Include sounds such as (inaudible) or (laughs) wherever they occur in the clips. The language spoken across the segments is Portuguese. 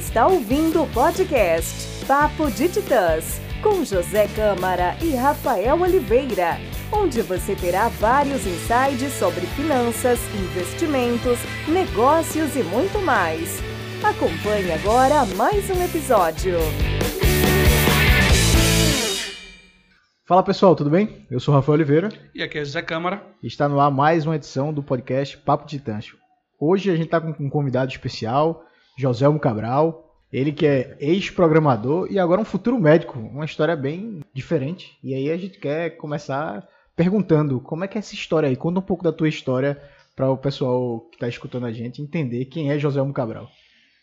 está ouvindo o podcast Papo de Titãs, com José Câmara e Rafael Oliveira, onde você terá vários insights sobre finanças, investimentos, negócios e muito mais. Acompanhe agora mais um episódio. Fala pessoal, tudo bem? Eu sou o Rafael Oliveira. E aqui é José Câmara. E está no ar mais uma edição do podcast Papo de Titãs. Hoje a gente está com um convidado especial, Joselmo Cabral. Ele que é ex-programador e agora um futuro médico. Uma história bem diferente. E aí a gente quer começar perguntando como é que é essa história aí. Conta um pouco da tua história para o pessoal que está escutando a gente entender quem é Joselmo Cabral.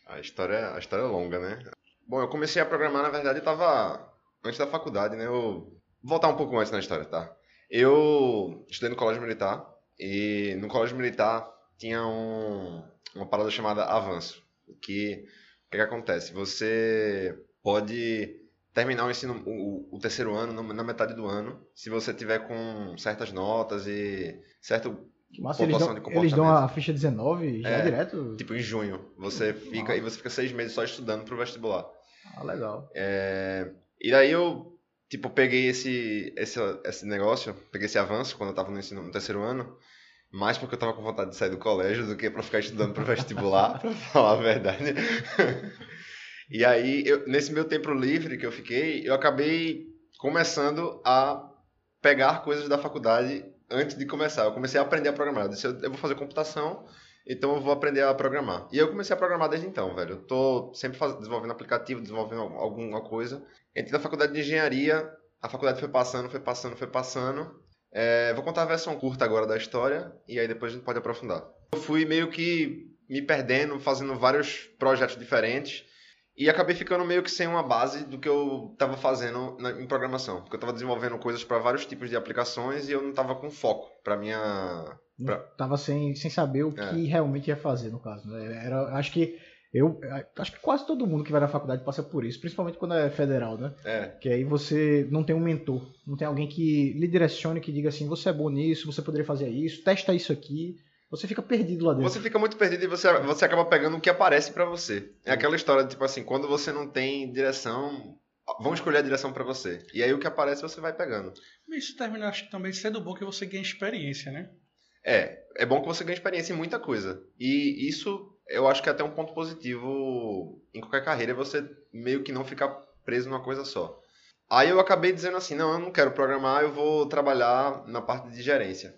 A história, a história é longa, né? Bom, eu comecei a programar, na verdade, estava antes da faculdade, né? Eu vou voltar um pouco antes na história, tá? Eu estudei no colégio militar e no colégio militar tinha um, uma parada chamada avanço. Que o que, acontece? Você pode terminar o ensino o, o terceiro ano na metade do ano, se você tiver com certas notas e certo Massa, eles dão, eles dão a ficha 19 já é, direto? Tipo, em junho. Você fica e você fica seis meses só estudando pro vestibular. Ah, legal. É, e daí eu, tipo, peguei esse, esse, esse negócio, peguei esse avanço quando eu tava no, ensino, no terceiro ano mais porque eu tava com vontade de sair do colégio do que para ficar estudando para vestibular, (laughs) para falar a verdade. e aí, eu, nesse meu tempo livre que eu fiquei, eu acabei começando a pegar coisas da faculdade antes de começar. Eu comecei a aprender a programar. Eu disse, eu vou fazer computação, então eu vou aprender a programar. E eu comecei a programar desde então, velho. Eu tô sempre faz... desenvolvendo aplicativo, desenvolvendo alguma coisa. Entrei na faculdade de engenharia, a faculdade foi passando, foi passando, foi passando. É, vou contar a versão curta agora da história e aí depois a gente pode aprofundar. Eu fui meio que me perdendo, fazendo vários projetos diferentes e acabei ficando meio que sem uma base do que eu estava fazendo na, em programação, porque eu estava desenvolvendo coisas para vários tipos de aplicações e eu não estava com foco para minha pra... tava sem, sem saber o é. que realmente ia fazer no caso, né? Era acho que eu acho que quase todo mundo que vai na faculdade passa por isso, principalmente quando é federal, né? É. Que aí você não tem um mentor, não tem alguém que lhe direcione, que diga assim, você é bom nisso, você poderia fazer isso, testa isso aqui. Você fica perdido lá dentro. Você fica muito perdido e você, você acaba pegando o que aparece para você. É aquela história de tipo assim, quando você não tem direção, vão escolher a direção para você. E aí o que aparece você vai pegando. Isso termina acho, também sendo bom que você ganhe experiência, né? É, é bom que você ganhe experiência em muita coisa. E isso eu acho que é até um ponto positivo em qualquer carreira é você meio que não ficar preso numa coisa só. Aí eu acabei dizendo assim, não, eu não quero programar, eu vou trabalhar na parte de gerência.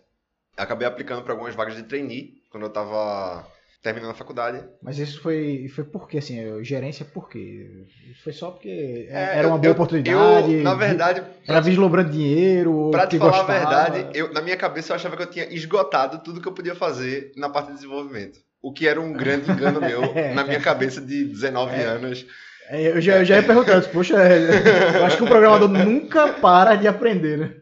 Acabei aplicando para algumas vagas de trainee quando eu estava terminando a faculdade. Mas isso foi, foi por quê, assim, gerência por quê? Foi só porque é, era uma boa eu, oportunidade? Eu, na verdade... Era vislumbrando dinheiro? Pra te falar gostava. a verdade, eu, na minha cabeça eu achava que eu tinha esgotado tudo que eu podia fazer na parte de desenvolvimento. O que era um grande engano meu (laughs) na minha cabeça de 19 é. anos. É, eu já, eu já ia perguntando, poxa, eu acho que o programador (laughs) nunca para de aprender, né?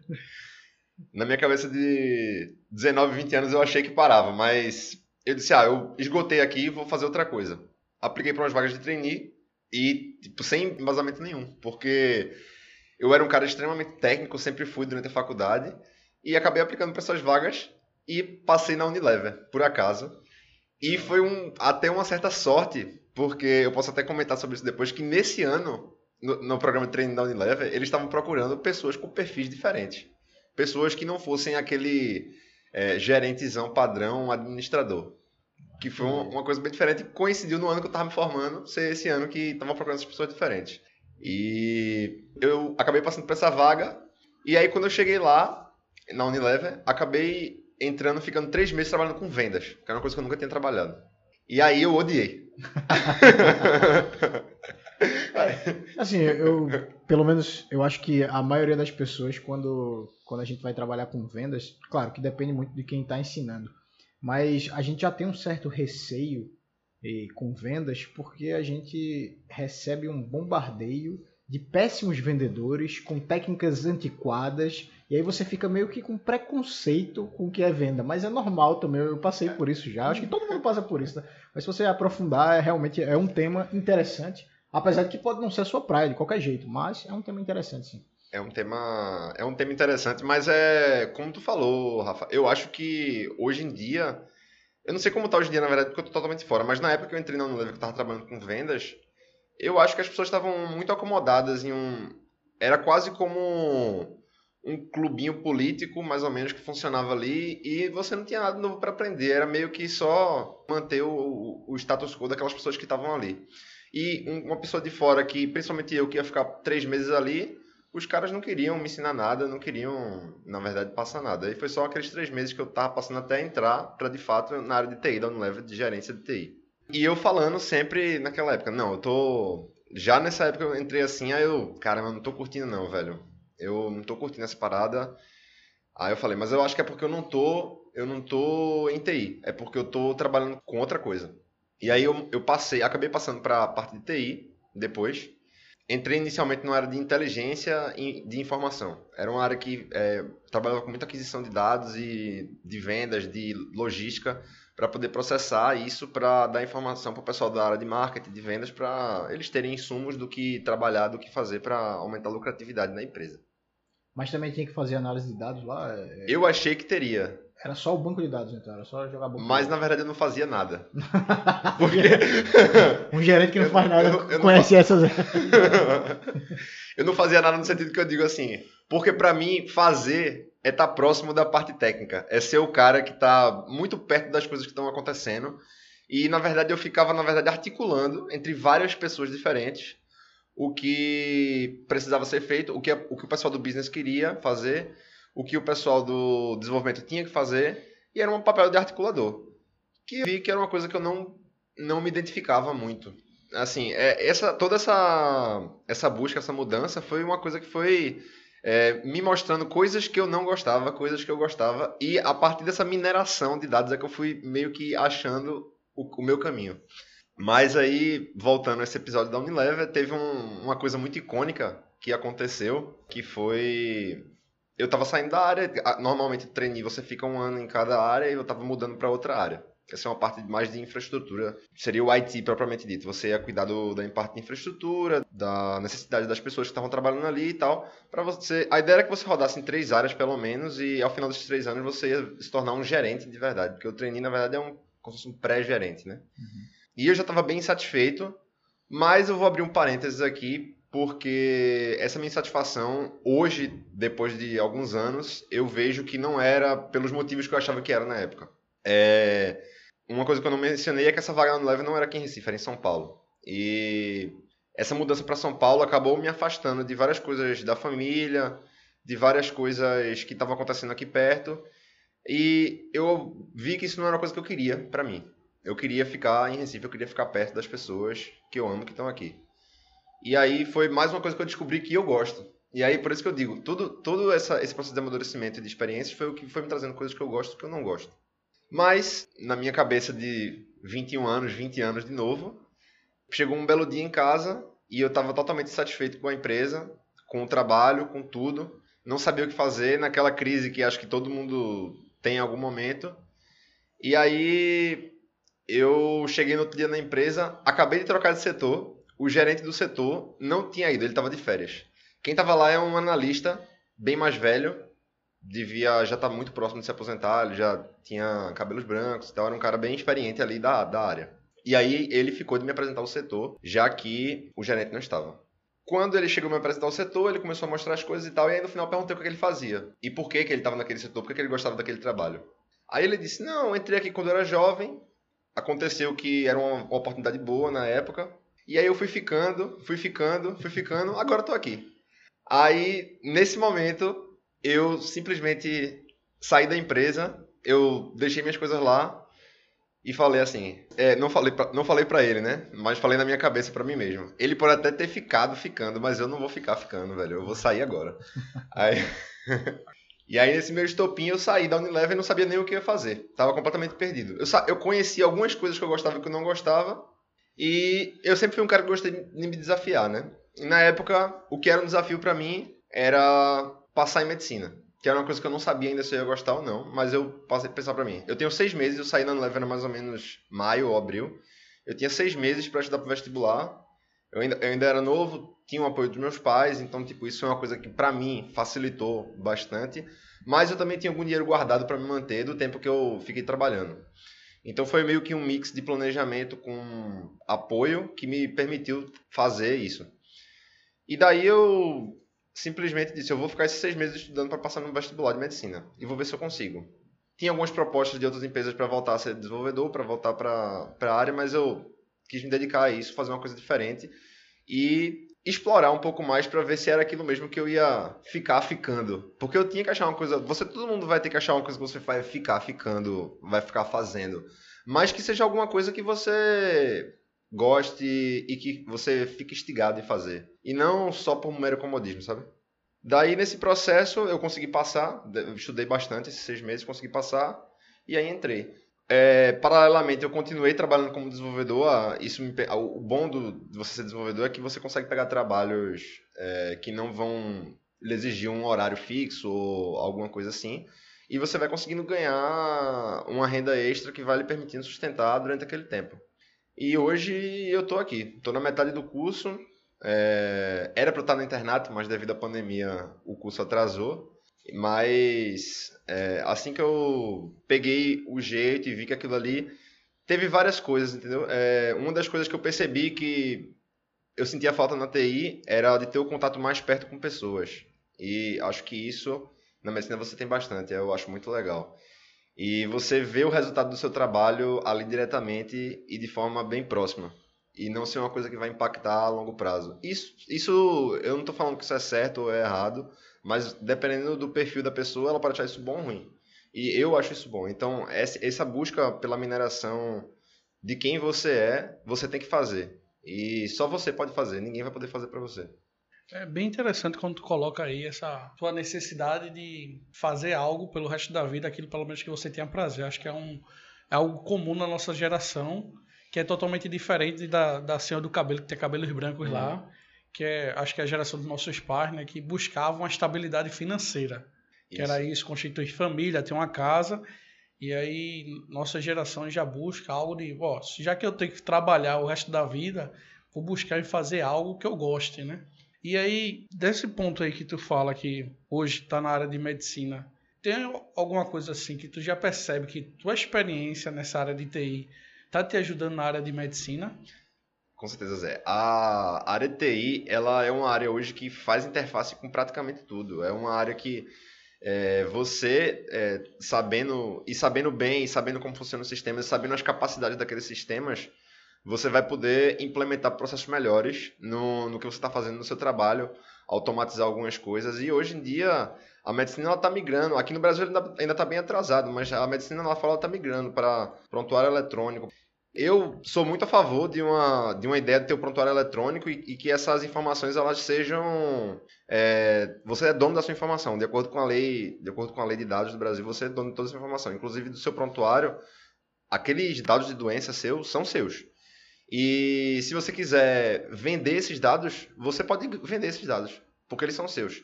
Na minha cabeça de 19, 20 anos eu achei que parava, mas eu disse, ah, eu esgotei aqui e vou fazer outra coisa. Apliquei para umas vagas de trainee e, tipo, sem embasamento nenhum, porque eu era um cara extremamente técnico, sempre fui durante a faculdade, e acabei aplicando para essas vagas e passei na Unilever, por acaso. E foi um, até uma certa sorte, porque eu posso até comentar sobre isso depois, que nesse ano, no, no programa de treino da Unilever, eles estavam procurando pessoas com perfis diferentes. Pessoas que não fossem aquele é, gerentezão padrão administrador. Que foi uma, uma, coisa bem diferente. Coincidiu no ano que eu estava me formando, ser esse ano que estava procurando essas pessoas diferentes. E eu acabei passando por essa vaga. E aí, quando eu cheguei lá, na Unilever, acabei entrando, ficando três meses trabalhando com vendas, que era uma coisa que eu nunca tinha trabalhado. E aí eu odiei. (laughs) assim, eu, pelo menos, eu acho que a maioria das pessoas, quando, quando a gente vai trabalhar com vendas, claro que depende muito de quem está ensinando, mas a gente já tem um certo receio eh, com vendas porque a gente recebe um bombardeio de péssimos vendedores com técnicas antiquadas e aí você fica meio que com preconceito com o que é venda. Mas é normal também, eu passei por isso já. Acho que todo mundo passa por isso, né? Mas se você aprofundar, é, realmente é um tema interessante. Apesar de que pode não ser a sua praia de qualquer jeito, mas é um tema interessante, sim. É um tema, é um tema interessante, mas é como tu falou, Rafa. Eu acho que hoje em dia, eu não sei como tá hoje em dia, na verdade, porque eu tô totalmente fora, mas na época que eu entrei na Unilever, que eu tava trabalhando com vendas, eu acho que as pessoas estavam muito acomodadas em um. Era quase como um clubinho político, mais ou menos, que funcionava ali, e você não tinha nada novo para aprender, era meio que só manter o, o status quo daquelas pessoas que estavam ali. E uma pessoa de fora que, principalmente eu, que ia ficar três meses ali, os caras não queriam me ensinar nada, não queriam, na verdade, passar nada. E foi só aqueles três meses que eu tava passando até entrar para de fato na área de TI, da Unilever, de gerência de TI. E eu falando sempre naquela época, não, eu tô. Já nessa época eu entrei assim, aí eu, cara, eu não tô curtindo não, velho. Eu não tô curtindo essa parada. Aí eu falei, mas eu acho que é porque eu não tô, eu não tô em TI, é porque eu tô trabalhando com outra coisa. E aí eu, eu passei, acabei passando para a parte de TI depois. Entrei inicialmente numa área de inteligência e de informação. Era uma área que é, trabalhava com muita aquisição de dados e de vendas, de logística, para poder processar isso para dar informação para o pessoal da área de marketing, de vendas, para eles terem insumos do que trabalhar, do que fazer para aumentar a lucratividade na empresa. Mas também tinha que fazer análise de dados lá? É... Eu achei que teria. Era só o banco de dados, então, era só jogar banco Mas na verdade eu não fazia nada. (laughs) Porque... (laughs) um gerente que não faz nada eu, eu conhece não... essas. (laughs) eu não fazia nada no sentido que eu digo assim. Porque para mim, fazer é estar tá próximo da parte técnica. É ser o cara que está muito perto das coisas que estão acontecendo. E na verdade eu ficava, na verdade, articulando entre várias pessoas diferentes o que precisava ser feito, o que, o que o pessoal do business queria fazer o que o pessoal do desenvolvimento tinha que fazer e era um papel de articulador. Que eu vi que era uma coisa que eu não, não me identificava muito. Assim, é, essa, toda essa, essa busca, essa mudança foi uma coisa que foi é, me mostrando coisas que eu não gostava, coisas que eu gostava, e a partir dessa mineração de dados é que eu fui meio que achando o, o meu caminho. Mas aí, voltando a esse episódio da Unilever, teve um, uma coisa muito icônica que aconteceu, que foi eu tava saindo da área, normalmente trainee você fica um ano em cada área e eu tava mudando para outra área. Essa é uma parte mais de infraestrutura. Seria o IT propriamente dito. Você ia cuidar do, da parte de infraestrutura, da necessidade das pessoas que estavam trabalhando ali e tal. Para você, a ideia era que você rodasse em três áreas pelo menos e ao final desses três anos você ia se tornar um gerente de verdade, porque o trainee na verdade é um como se fosse um pré-gerente, né? Uhum. E eu já estava bem insatisfeito, mas eu vou abrir um parênteses aqui porque essa minha insatisfação, hoje, depois de alguns anos, eu vejo que não era pelos motivos que eu achava que era na época. É... Uma coisa que eu não mencionei é que essa vaga no Level não era aqui em Recife, era em São Paulo. E essa mudança para São Paulo acabou me afastando de várias coisas da família, de várias coisas que estavam acontecendo aqui perto. E eu vi que isso não era uma coisa que eu queria para mim. Eu queria ficar em Recife, eu queria ficar perto das pessoas que eu amo que estão aqui. E aí foi mais uma coisa que eu descobri que eu gosto. E aí, por isso que eu digo, tudo, todo essa, esse processo de amadurecimento e de experiências foi o que foi me trazendo coisas que eu gosto e que eu não gosto. Mas, na minha cabeça de 21 anos, 20 anos de novo, chegou um belo dia em casa e eu estava totalmente satisfeito com a empresa, com o trabalho, com tudo. Não sabia o que fazer naquela crise que acho que todo mundo tem em algum momento. E aí, eu cheguei no outro dia na empresa, acabei de trocar de setor, o gerente do setor não tinha ido, ele estava de férias. Quem estava lá é um analista bem mais velho, devia já estar tá muito próximo de se aposentar, ele já tinha cabelos brancos e tal, era um cara bem experiente ali da, da área. E aí ele ficou de me apresentar o setor, já que o gerente não estava. Quando ele chegou a me apresentar o setor, ele começou a mostrar as coisas e tal, e aí no final perguntei o que ele fazia. E por que, que ele estava naquele setor, por que, que ele gostava daquele trabalho. Aí ele disse, não, entrei aqui quando eu era jovem, aconteceu que era uma oportunidade boa na época, e aí eu fui ficando, fui ficando, fui ficando, agora eu tô aqui. Aí, nesse momento, eu simplesmente saí da empresa, eu deixei minhas coisas lá e falei assim, é, não falei pra, não falei para ele, né? Mas falei na minha cabeça para mim mesmo. Ele pode até ter ficado ficando, mas eu não vou ficar ficando, velho. Eu vou sair agora. (laughs) aí E aí, nesse meu estopinho, eu saí da Unilever e não sabia nem o que ia fazer. Tava completamente perdido. Eu, eu conhecia algumas coisas que eu gostava e que eu não gostava, e eu sempre fui um cara que gostei de me desafiar, né? E na época, o que era um desafio para mim era passar em medicina. Que era uma coisa que eu não sabia ainda se eu ia gostar ou não, mas eu passei a pensar para mim. Eu tenho seis meses, eu saí na Unilever mais ou menos maio ou abril. Eu tinha seis meses para estudar pro vestibular. Eu ainda, eu ainda era novo, tinha o apoio dos meus pais, então, tipo, isso é uma coisa que para mim facilitou bastante. Mas eu também tinha algum dinheiro guardado para me manter do tempo que eu fiquei trabalhando. Então foi meio que um mix de planejamento com apoio que me permitiu fazer isso. E daí eu simplesmente disse, eu vou ficar esses seis meses estudando para passar no vestibular de medicina e vou ver se eu consigo. Tinha algumas propostas de outras empresas para voltar a ser desenvolvedor, para voltar para a área, mas eu quis me dedicar a isso, fazer uma coisa diferente e explorar um pouco mais para ver se era aquilo mesmo que eu ia ficar ficando. Porque eu tinha que achar uma coisa. Você, todo mundo vai ter que achar uma coisa que você vai ficar ficando, vai ficar fazendo. Mas que seja alguma coisa que você goste e que você fique instigado em fazer. E não só por mero comodismo, sabe? Daí, nesse processo, eu consegui passar. Estudei bastante esses seis meses, consegui passar. E aí entrei. É, paralelamente, eu continuei trabalhando como desenvolvedor. Ah, isso me, ah, o bom do, de você ser desenvolvedor é que você consegue pegar trabalhos é, que não vão exigir um horário fixo ou alguma coisa assim. E você vai conseguindo ganhar uma renda extra que vai lhe permitindo sustentar durante aquele tempo. E hoje eu estou aqui. Estou na metade do curso. É, era para estar no internato, mas devido à pandemia o curso atrasou. Mas é, assim que eu peguei o jeito e vi que aquilo ali teve várias coisas, entendeu? É, uma das coisas que eu percebi que eu sentia falta na TI era de ter o contato mais perto com pessoas. E acho que isso na medicina você tem bastante, eu acho muito legal. E você vê o resultado do seu trabalho ali diretamente e de forma bem próxima. E não ser uma coisa que vai impactar a longo prazo. Isso, isso eu não estou falando que isso é certo ou é errado, mas dependendo do perfil da pessoa, ela pode achar isso bom ou ruim. E eu acho isso bom. Então, essa busca pela mineração de quem você é, você tem que fazer. E só você pode fazer, ninguém vai poder fazer para você. É bem interessante quando tu coloca aí essa tua necessidade de fazer algo pelo resto da vida, aquilo pelo menos que você tenha prazer. Acho que é, um, é algo comum na nossa geração, que é totalmente diferente da, da senhora do cabelo, que tem cabelos brancos uhum. lá, que é, acho que é a geração dos nossos pais, né, que buscavam uma estabilidade financeira. Isso. Que era isso, constituir família, ter uma casa. E aí, nossa geração já busca algo de, ó, já que eu tenho que trabalhar o resto da vida, vou buscar em fazer algo que eu goste, né? E aí, desse ponto aí que tu fala que hoje está na área de medicina, tem alguma coisa assim que tu já percebe que tua experiência nessa área de TI está te ajudando na área de medicina? Com certeza, Zé. A área TI, ela é uma área hoje que faz interface com praticamente tudo. É uma área que é, você, é, sabendo e sabendo bem, e sabendo como funciona o sistema, sabendo as capacidades daqueles sistemas, você vai poder implementar processos melhores no, no que você está fazendo no seu trabalho, automatizar algumas coisas. E hoje em dia, a medicina está migrando. Aqui no Brasil ainda está bem atrasado, mas a medicina lá fora está migrando para prontuário eletrônico. Eu sou muito a favor de uma, de uma ideia de ter o prontuário eletrônico e, e que essas informações elas sejam. É, você é dono da sua informação. De acordo com a lei, de acordo com a lei de dados do Brasil, você é dono de toda essa informação, inclusive do seu prontuário. Aqueles dados de doença seus são seus. E se você quiser vender esses dados, você pode vender esses dados, porque eles são seus.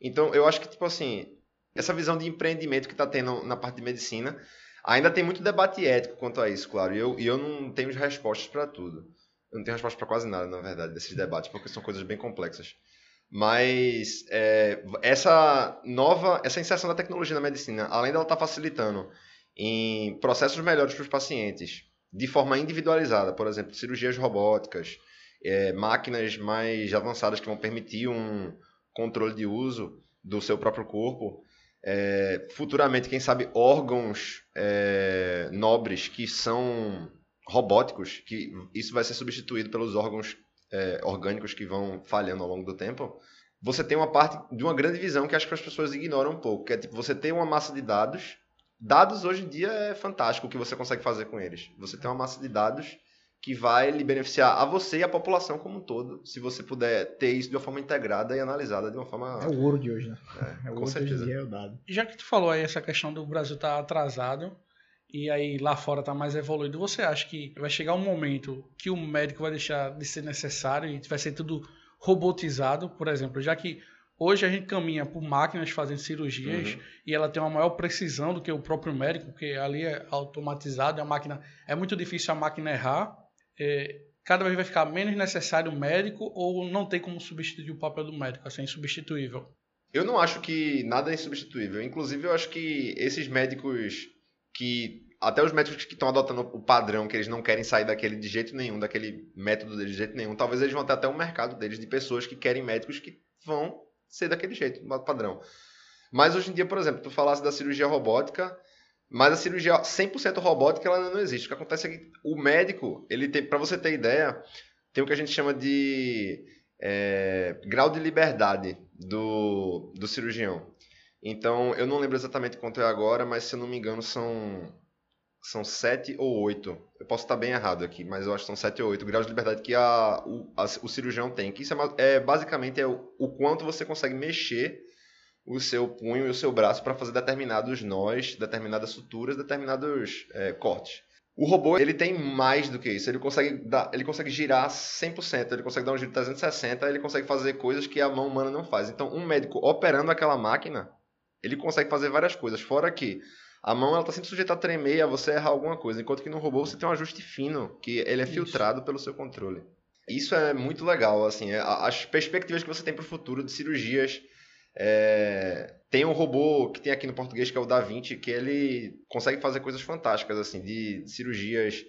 Então, eu acho que tipo assim, essa visão de empreendimento que está tendo na parte de medicina Ainda tem muito debate ético quanto a isso, claro, e eu, e eu não tenho respostas para tudo. Eu não tenho resposta para quase nada, na verdade, desses debates, porque são coisas bem complexas. Mas é, essa nova, essa inserção da tecnologia na medicina, além dela estar tá facilitando em processos melhores para os pacientes, de forma individualizada, por exemplo, cirurgias robóticas, é, máquinas mais avançadas que vão permitir um controle de uso do seu próprio corpo, é, futuramente, quem sabe, órgãos é, nobres que são robóticos, que isso vai ser substituído pelos órgãos é, orgânicos que vão falhando ao longo do tempo. Você tem uma parte de uma grande visão que acho que as pessoas ignoram um pouco, que é tipo, você tem uma massa de dados. Dados hoje em dia é fantástico o que você consegue fazer com eles. Você tem uma massa de dados que vai lhe beneficiar a você e a população como um todo, se você puder ter isso de uma forma integrada e analisada de uma forma. É o ouro de hoje, né? É, (laughs) é o com certeza. Dia, é o dado. Já que tu falou aí essa questão do Brasil estar tá atrasado e aí lá fora tá mais evoluído, você acha que vai chegar um momento que o médico vai deixar de ser necessário e vai ser tudo robotizado, por exemplo, já que Hoje a gente caminha por máquinas fazendo cirurgias uhum. e ela tem uma maior precisão do que o próprio médico, porque ali é automatizado, a máquina é muito difícil a máquina errar é, cada vez vai ficar menos necessário o médico ou não tem como substituir o papel do médico, assim, insubstituível? Eu não acho que nada é insubstituível. Inclusive, eu acho que esses médicos que até os médicos que estão adotando o padrão, que eles não querem sair daquele de jeito nenhum, daquele método deles de jeito nenhum, talvez eles vão ter até um mercado deles de pessoas que querem médicos que vão ser daquele jeito, do padrão. Mas hoje em dia, por exemplo, tu falasse da cirurgia robótica, mas a cirurgia 100% robótica ela não existe. O que acontece é que o médico, ele tem, para você ter ideia, tem o que a gente chama de é, grau de liberdade do, do cirurgião. Então, eu não lembro exatamente quanto é agora, mas se eu não me engano são são sete ou oito. Eu posso estar bem errado aqui, mas eu acho que são sete ou oito graus de liberdade que a, o, a, o cirurgião tem. Que isso é, é basicamente é o, o, quanto você consegue mexer o seu punho e o seu braço para fazer determinados nós, determinadas suturas, determinados é, cortes. O robô ele tem mais do que isso. Ele consegue, dar, ele consegue girar 100%, ele consegue dar um giro 360, ele consegue fazer coisas que a mão humana não faz. Então, um médico operando aquela máquina, ele consegue fazer várias coisas. Fora que a mão ela está sempre sujeita a tremer e a você errar alguma coisa, enquanto que no robô você tem um ajuste fino, que ele é Isso. filtrado pelo seu controle. Isso é muito legal, assim, é, as perspectivas que você tem para o futuro de cirurgias. É... Tem um robô que tem aqui no português que é o Da Vinci, que ele consegue fazer coisas fantásticas, assim, de cirurgias.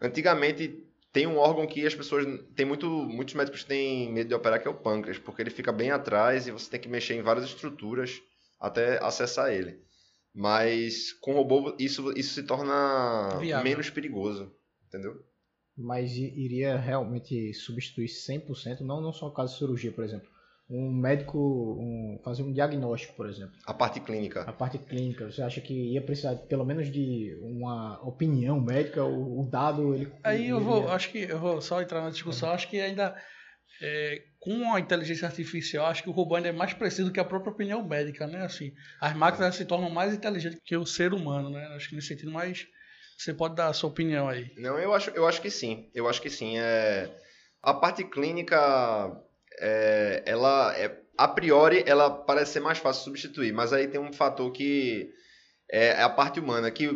Antigamente tem um órgão que as pessoas. Tem muito, muitos médicos têm medo de operar, que é o pâncreas, porque ele fica bem atrás e você tem que mexer em várias estruturas até acessar ele. Mas com robô isso, isso se torna Viável. menos perigoso, entendeu? Mas iria realmente substituir 100%, não, não só o caso de cirurgia, por exemplo. Um médico um, fazer um diagnóstico, por exemplo. A parte clínica. A parte clínica. Você acha que ia precisar pelo menos de uma opinião médica? O, o dado ele. Aí eu vou, acho que eu vou só entrar na discussão. É. Acho que ainda é, com a inteligência artificial, acho que o robô ainda é mais preciso que a própria opinião médica, né? Assim, as máquinas se tornam mais inteligentes que o ser humano, né? Acho que nesse sentido, mas você pode dar a sua opinião aí. Não, eu acho, eu acho que sim. Eu acho que sim. É... A parte clínica, é... ela, é... a priori, ela parece ser mais fácil substituir, mas aí tem um fator que é, é a parte humana, que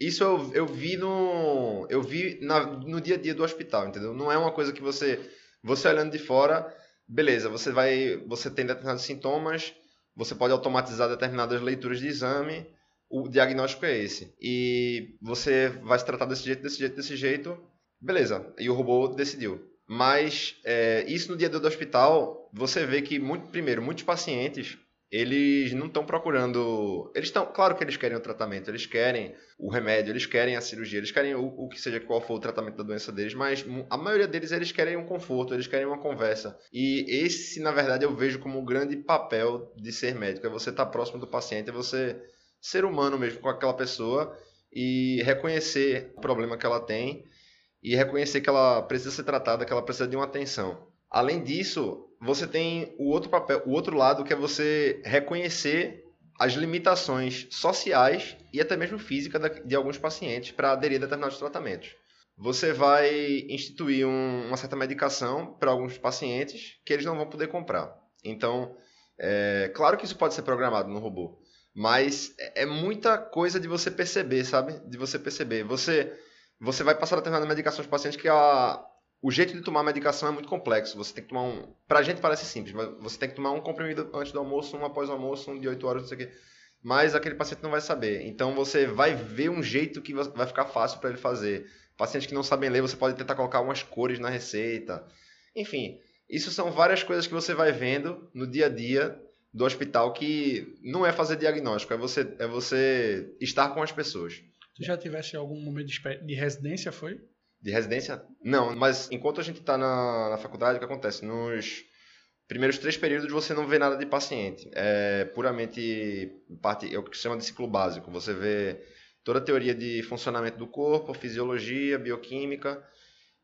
isso eu, eu vi no eu vi na, no dia a dia do hospital, entendeu? Não é uma coisa que você você olhando de fora, beleza, você vai, você tem determinados sintomas, você pode automatizar determinadas leituras de exame, o diagnóstico é esse. E você vai se tratar desse jeito, desse jeito, desse jeito, beleza. E o robô decidiu. Mas é, isso no dia do hospital, você vê que, muito, primeiro, muitos pacientes eles não estão procurando. Eles estão. Claro que eles querem o tratamento, eles querem o remédio, eles querem a cirurgia, eles querem o, o, que seja qual for o tratamento da doença deles, mas a maioria deles eles querem um conforto, eles querem uma conversa. E esse, na verdade, eu vejo como o grande papel de ser médico: é você estar tá próximo do paciente, é você ser humano mesmo com aquela pessoa e reconhecer o problema que ela tem e reconhecer que ela precisa ser tratada, que ela precisa de uma atenção. Além disso, você tem o outro papel, o outro lado que é você reconhecer as limitações sociais e até mesmo física de alguns pacientes para aderir a determinados tratamentos. Você vai instituir um, uma certa medicação para alguns pacientes que eles não vão poder comprar. Então, é, claro que isso pode ser programado no robô, mas é, é muita coisa de você perceber, sabe? De você perceber. Você, você vai passar determinadas medicações para pacientes que a, o jeito de tomar a medicação é muito complexo. Você tem que tomar um. Pra gente parece simples, mas você tem que tomar um comprimido antes do almoço, um após o almoço, um de 8 horas, não sei o quê. Mas aquele paciente não vai saber. Então você vai ver um jeito que vai ficar fácil para ele fazer. Pacientes que não sabem ler, você pode tentar colocar umas cores na receita. Enfim, isso são várias coisas que você vai vendo no dia a dia do hospital que não é fazer diagnóstico, é você, é você estar com as pessoas. Tu já tivesse algum momento de residência, foi? De residência? Não, mas enquanto a gente está na, na faculdade, o que acontece? Nos primeiros três períodos você não vê nada de paciente. É puramente parte, é o que se chama de ciclo básico. Você vê toda a teoria de funcionamento do corpo, fisiologia, bioquímica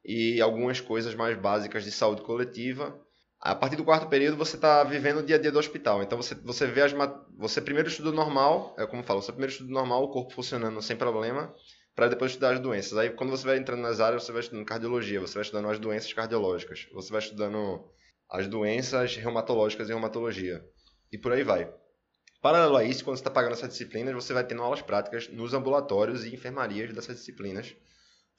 e algumas coisas mais básicas de saúde coletiva. A partir do quarto período você está vivendo o dia a dia do hospital. Então você, você vê as você primeiro estuda normal, é como eu falo, você primeiro estuda normal, o corpo funcionando sem problema para depois estudar as doenças. Aí, quando você vai entrando nas áreas, você vai estudando cardiologia, você vai estudando as doenças cardiológicas, você vai estudando as doenças reumatológicas e reumatologia. E por aí vai. Paralelo a isso, quando você está pagando essas disciplinas, você vai tendo aulas práticas nos ambulatórios e enfermarias dessas disciplinas,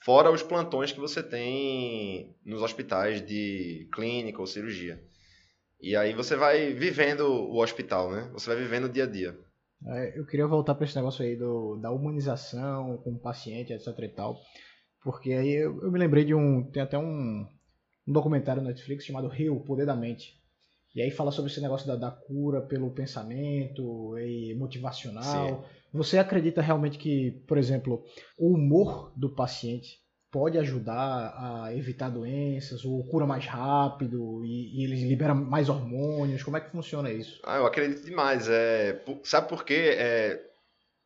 fora os plantões que você tem nos hospitais de clínica ou cirurgia. E aí você vai vivendo o hospital, né? Você vai vivendo o dia a dia. É, eu queria voltar para esse negócio aí do, da humanização com o paciente, etc e tal. Porque aí eu, eu me lembrei de um. Tem até um, um documentário no Netflix chamado Rio, Poder da Mente. E aí fala sobre esse negócio da, da cura pelo pensamento e motivacional. Sim. Você acredita realmente que, por exemplo, o humor do paciente pode ajudar a evitar doenças, ou cura mais rápido, e, e eles liberam mais hormônios? Como é que funciona isso? Ah, eu acredito demais. É, sabe por quê? É,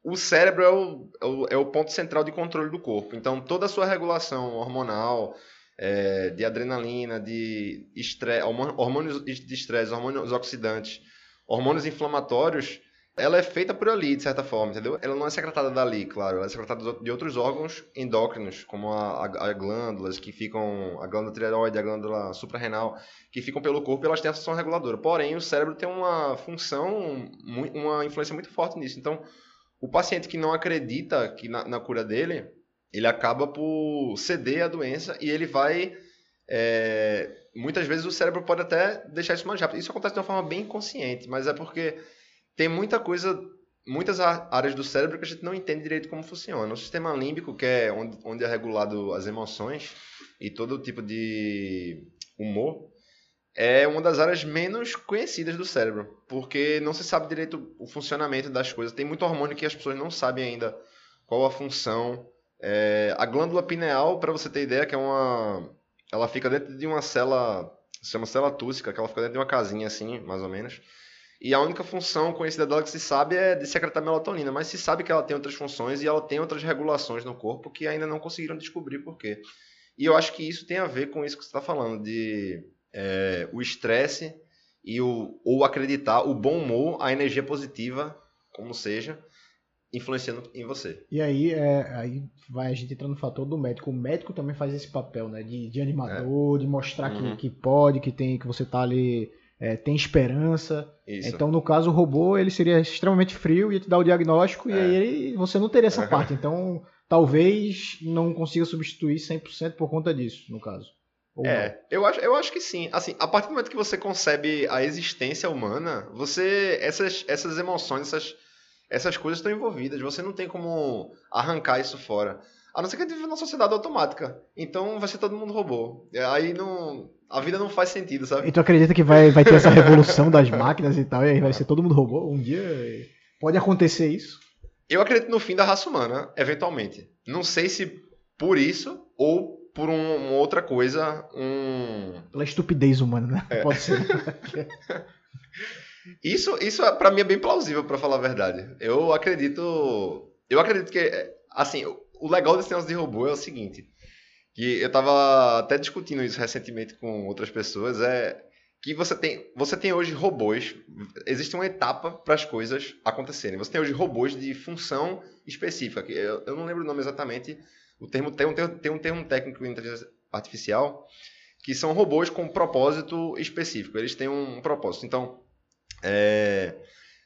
o cérebro é o, é o, é o ponto central de controle do corpo. Então, toda a sua regulação hormonal, é, de adrenalina, de estresse, hormônios de estresse, hormônios oxidantes, hormônios inflamatórios, ela é feita por ali, de certa forma, entendeu? Ela não é secretada dali, claro, ela é secretada de outros órgãos endócrinos, como a, a, a glândulas que ficam, a glândula tireoide, a glândula suprarrenal, que ficam pelo corpo e elas têm a função reguladora. Porém, o cérebro tem uma função, uma influência muito forte nisso. Então, o paciente que não acredita que na, na cura dele, ele acaba por ceder à doença e ele vai... É, muitas vezes o cérebro pode até deixar isso mais rápido. Isso acontece de uma forma bem inconsciente, mas é porque tem muita coisa, muitas áreas do cérebro que a gente não entende direito como funciona. O sistema límbico, que é onde, onde é regulado as emoções e todo tipo de humor, é uma das áreas menos conhecidas do cérebro, porque não se sabe direito o funcionamento das coisas. Tem muito hormônio que as pessoas não sabem ainda qual a função. É, a glândula pineal, para você ter ideia, que é uma, ela fica dentro de uma célula, se chama célula tússica, que ela fica dentro de uma casinha assim, mais ou menos. E a única função conhecida dela que se sabe é de secretar melatonina, mas se sabe que ela tem outras funções e ela tem outras regulações no corpo que ainda não conseguiram descobrir por quê. E eu acho que isso tem a ver com isso que você está falando, de é, o estresse e o ou acreditar, o bom humor, a energia positiva, como seja, influenciando em você. E aí, é, aí vai a gente entrando no fator do médico. O médico também faz esse papel, né? De, de animador, é. de mostrar uhum. que, que pode, que tem, que você tá ali é, tem esperança. Isso. Então, no caso, o robô ele seria extremamente frio, ia te dar o diagnóstico é. e aí você não teria essa parte. Então, talvez não consiga substituir 100% por conta disso, no caso. Ou é, eu acho, eu acho que sim. Assim, a partir do momento que você concebe a existência humana, você essas, essas emoções, essas, essas coisas estão envolvidas. Você não tem como arrancar isso fora. A não ser que a gente vive numa sociedade automática. Então vai ser todo mundo robô. Aí não. A vida não faz sentido, sabe? E tu acredita que vai, vai ter essa revolução das máquinas e tal, e aí vai ser todo mundo robô? Um dia pode acontecer isso? Eu acredito no fim da raça humana, eventualmente. Não sei se por isso ou por um, uma outra coisa, um... Pela estupidez humana, né? É. Pode ser. (laughs) isso, isso é, para mim é bem plausível, para falar a verdade. Eu acredito... Eu acredito que, assim, o legal desse negócio de robô é o seguinte, que eu tava até discutindo isso recentemente com outras pessoas, é que você tem, você tem hoje robôs, existe uma etapa para as coisas acontecerem. Você tem hoje robôs de função específica, que eu, eu não lembro o nome exatamente, o termo tem um, tem um termo técnico em inteligência artificial, que são robôs com propósito específico. Eles têm um propósito. Então, é,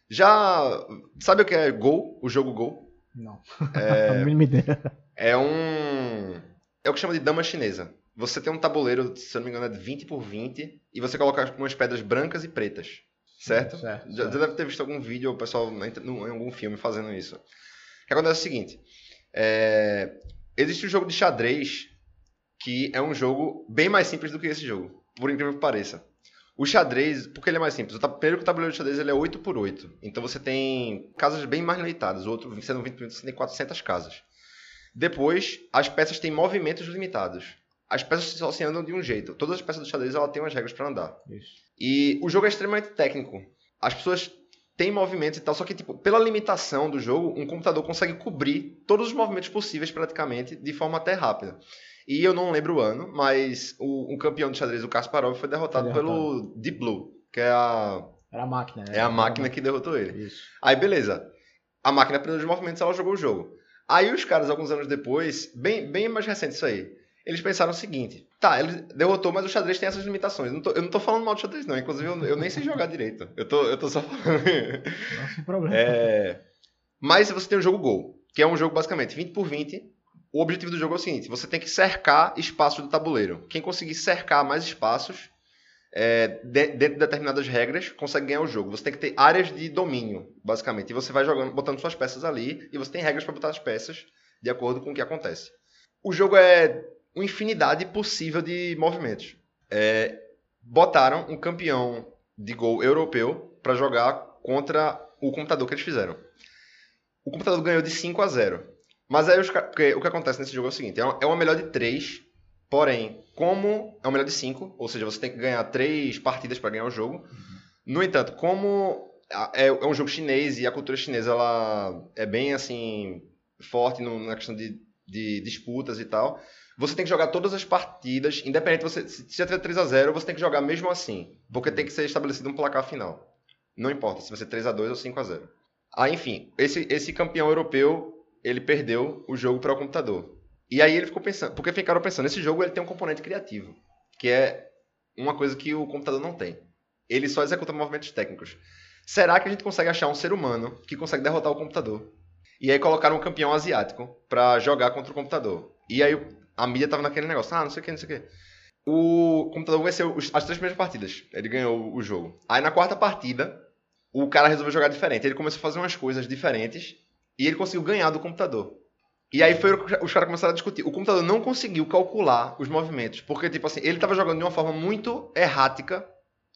já sabe o que é Go, o jogo Go? Não. É, (laughs) a mínima ideia. É um. É o que chama de dama chinesa. Você tem um tabuleiro, se eu não me engano, é de 20 por 20 e você coloca umas pedras brancas e pretas. Certo? certo já, certo. deve ter visto algum vídeo ou o pessoal em algum filme fazendo isso. O que acontece é o seguinte: é, existe um jogo de xadrez que é um jogo bem mais simples do que esse jogo, por incrível que pareça. O xadrez, porque ele é mais simples. O primeiro que o tabuleiro de xadrez ele é 8 por 8 Então você tem casas bem mais limitadas. O outro, sendo 20 minutos, você tem 400 casas. Depois, as peças têm movimentos limitados. As peças só se andam de um jeito. Todas as peças do xadrez ela tem umas regras para andar. Isso. E o jogo é extremamente técnico. As pessoas têm movimentos e tal, só que tipo, pela limitação do jogo, um computador consegue cobrir todos os movimentos possíveis praticamente de forma até rápida. E eu não lembro o ano, mas o, um campeão de xadrez, o Kasparov, foi derrotado, foi derrotado. pelo Deep Blue, que é a. Era a máquina, né? É a máquina que derrotou ele. Isso. Aí, beleza. A máquina aprendeu os movimentos ela jogou o jogo. Aí os caras, alguns anos depois, bem, bem mais recente isso aí, eles pensaram o seguinte: tá, ele derrotou, mas o xadrez tem essas limitações. Eu não tô, eu não tô falando mal do xadrez, não. Inclusive, eu, eu nem sei jogar direito. Eu tô, eu tô só falando. Não, sem problema. É... Mas você tem o jogo Gol, que é um jogo basicamente 20 por 20, o objetivo do jogo é o seguinte: você tem que cercar espaço do tabuleiro. Quem conseguir cercar mais espaços é, de- dentro de determinadas regras, consegue ganhar o jogo. Você tem que ter áreas de domínio, basicamente. E você vai jogando, botando suas peças ali, e você tem regras para botar as peças de acordo com o que acontece. O jogo é uma infinidade possível de movimentos. É, botaram um campeão de gol europeu para jogar contra o computador que eles fizeram. O computador ganhou de 5 a 0. Mas aí os o que acontece nesse jogo é o seguinte: é uma, é uma melhor de 3, porém, como é uma melhor de 5, ou seja, você tem que ganhar 3 partidas para ganhar o jogo. No entanto, como é, é um jogo chinês e a cultura chinesa ela é bem assim forte no- na questão de, de disputas e tal, você tem que jogar todas as partidas, independente você se se já tiver 3 a 0, você tem que jogar mesmo assim, porque tem que ser estabelecido um placar final. Não importa se vai ser 3 a 2 ou 5 a 0. Ah, enfim, esse, esse campeão europeu, ele perdeu o jogo para o computador. E aí ele ficou pensando, porque ficaram pensando, esse jogo ele tem um componente criativo, que é uma coisa que o computador não tem. Ele só executa movimentos técnicos. Será que a gente consegue achar um ser humano que consegue derrotar o computador? E aí colocaram um campeão asiático pra jogar contra o computador. E aí a mídia tava naquele negócio, ah, não sei o que, não sei o que. O computador venceu as três primeiras partidas. Ele ganhou o jogo. Aí na quarta partida, o cara resolveu jogar diferente. Ele começou a fazer umas coisas diferentes e ele conseguiu ganhar do computador. E aí foi os caras começaram a discutir. O computador não conseguiu calcular os movimentos, porque tipo assim, ele tava jogando de uma forma muito errática,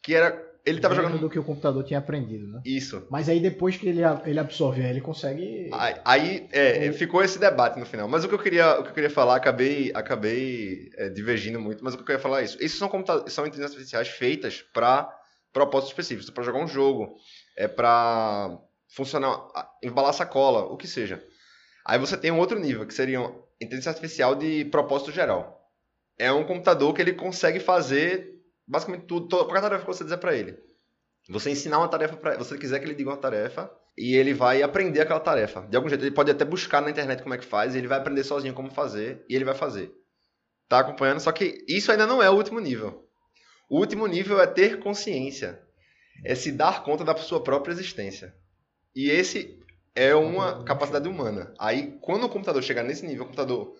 que era ele tava Dentro jogando do que o computador tinha aprendido, né? isso. Mas aí depois que ele, ele absorve, ele consegue. Aí, aí, é, ficou esse debate no final. Mas o que eu queria, o que eu queria falar, acabei, acabei é, divergindo muito, mas o que eu queria falar é isso. Isso são, computa- são inteligências artificiais feitas para propósitos específicos, para jogar um jogo, é para funcionar, a- embalar sacola, o que seja. Aí você tem um outro nível, que seria inteligência artificial de propósito geral. É um computador que ele consegue fazer basicamente tudo, qualquer tarefa que você dizer para ele. Você ensinar uma tarefa para você quiser que ele diga uma tarefa e ele vai aprender aquela tarefa. De algum jeito, ele pode até buscar na internet como é que faz, e ele vai aprender sozinho como fazer e ele vai fazer. Tá acompanhando? Só que isso ainda não é o último nível. O último nível é ter consciência. É se dar conta da sua própria existência. E esse é uma capacidade humana. Aí, quando o computador chegar nesse nível, o computador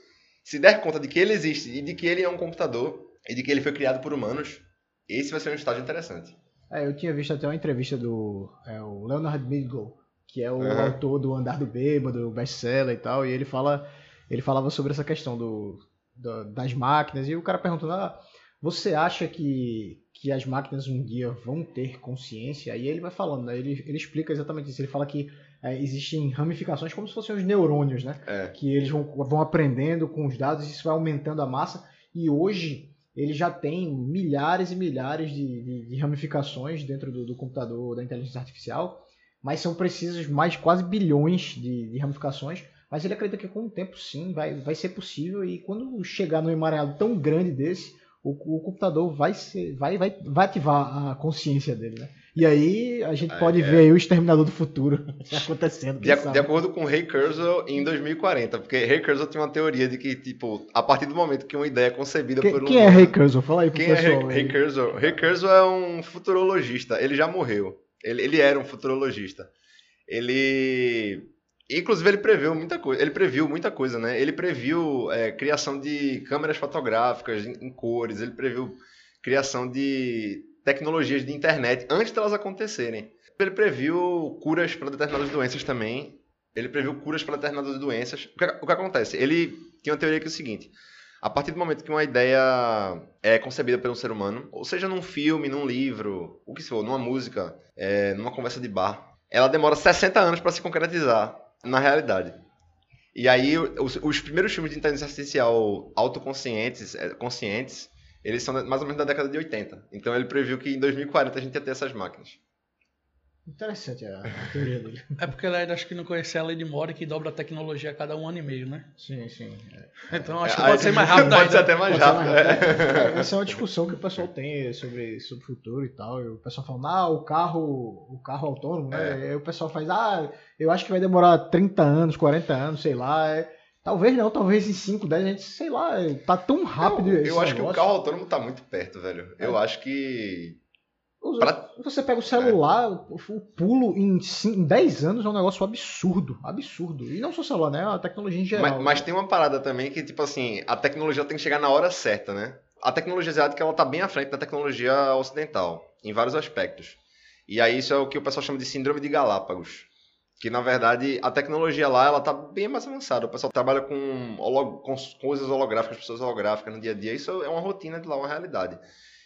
se der conta de que ele existe e de que ele é um computador e de que ele foi criado por humanos, esse vai ser um estágio interessante. É, eu tinha visto até uma entrevista do é, o Leonard Midgall, que é o Aham. autor do Andar do Bêbado, best-seller e tal, e ele fala, ele falava sobre essa questão do, do- das máquinas, e o cara perguntando, ah, você acha que, que as máquinas um dia vão ter consciência? E ele vai falando, né, ele, ele explica exatamente isso, ele fala que é, existem ramificações como se fossem os neurônios, né? É. que eles vão, vão aprendendo com os dados, isso vai aumentando a massa, e hoje ele já tem milhares e milhares de, de- de ramificações dentro do, do computador da inteligência artificial, mas são precisas mais quase bilhões de, de ramificações, mas ele acredita que com o tempo sim vai, vai ser possível, e quando chegar num emaranhado tão grande desse, o, o computador vai, ser, vai, vai, vai ativar a consciência dele, né? E aí a gente É, pode é. ver aí o Exterminador do Futuro (laughs) acontecendo. De, quem de acordo com o Ray Kurzweil, em 2040, porque Ray Kurzweil tem uma teoria de que, tipo, a partir do momento que uma ideia é concebida Quem, por um quem é Ray Kurzweil? Fala aí pro Quem é Ray, pessoal. Ray aí. Kurzweil? Ray Kurzweil é um futurologista, ele já morreu. Ele, ele era um futurologista. Ele... Inclusive, ele previu muita coisa. Ele previu muita coisa, né? Ele previu é, criação de câmeras fotográficas em, em cores, ele previu criação de tecnologias de internet antes delas acontecerem. Ele previu curas para determinadas doenças também. Ele previu curas para determinadas doenças. O que, o que acontece? Ele tinha uma teoria que é o seguinte: a partir do momento que uma ideia é concebida por um ser humano, ou seja, num filme, num livro, o que for, numa música, é, numa conversa de bar, ela demora 60 anos para se concretizar na realidade. E aí, os, os primeiros filmes de inteligência artificial autoconscientes, é, conscientes, eles são mais ou menos da década de 80. Então ele previu que em 2040 a gente ia ter essas máquinas. Interessante a, teoria dele. É porque ele acho que não conhecia a lei de Moore que dobra a tecnologia a cada um ano e meio, né? Sim, sim. (laughs) É. Então acho que É, pode ser mais rápido Pode ser ainda. até mais Pode ser rápido. mais é. É, Essa é uma discussão que o pessoal tem sobre, sobre o futuro e tal. E o pessoal falando, ah, o carro, o carro autônomo, né? Aí o pessoal faz, ah, eu acho que vai demorar 30 anos, 40 anos, sei lá. É, talvez não, talvez em 5, 10, a gente, sei lá, tá tão rápido Eu, eu acho que o carro autônomo tá muito perto, velho. Eu acho que. Pra- Você pega o celular, o, o pulo em, em 10 anos é um negócio absurdo, absurdo. E não só celular, né? A tecnologia em geral. Mas, mas tem uma parada também que, tipo assim, a tecnologia tem que chegar na hora certa, né? a tecnologia asiática ela tá bem à frente da tecnologia ocidental, em vários aspectos. E aí isso é o que o pessoal chama de síndrome de Galápagos. Que na verdade a tecnologia lá ela tá bem mais avançada. O pessoal trabalha com, com coisas holográficas, pessoas holográficas no dia a dia. Isso é uma rotina de lá, uma realidade.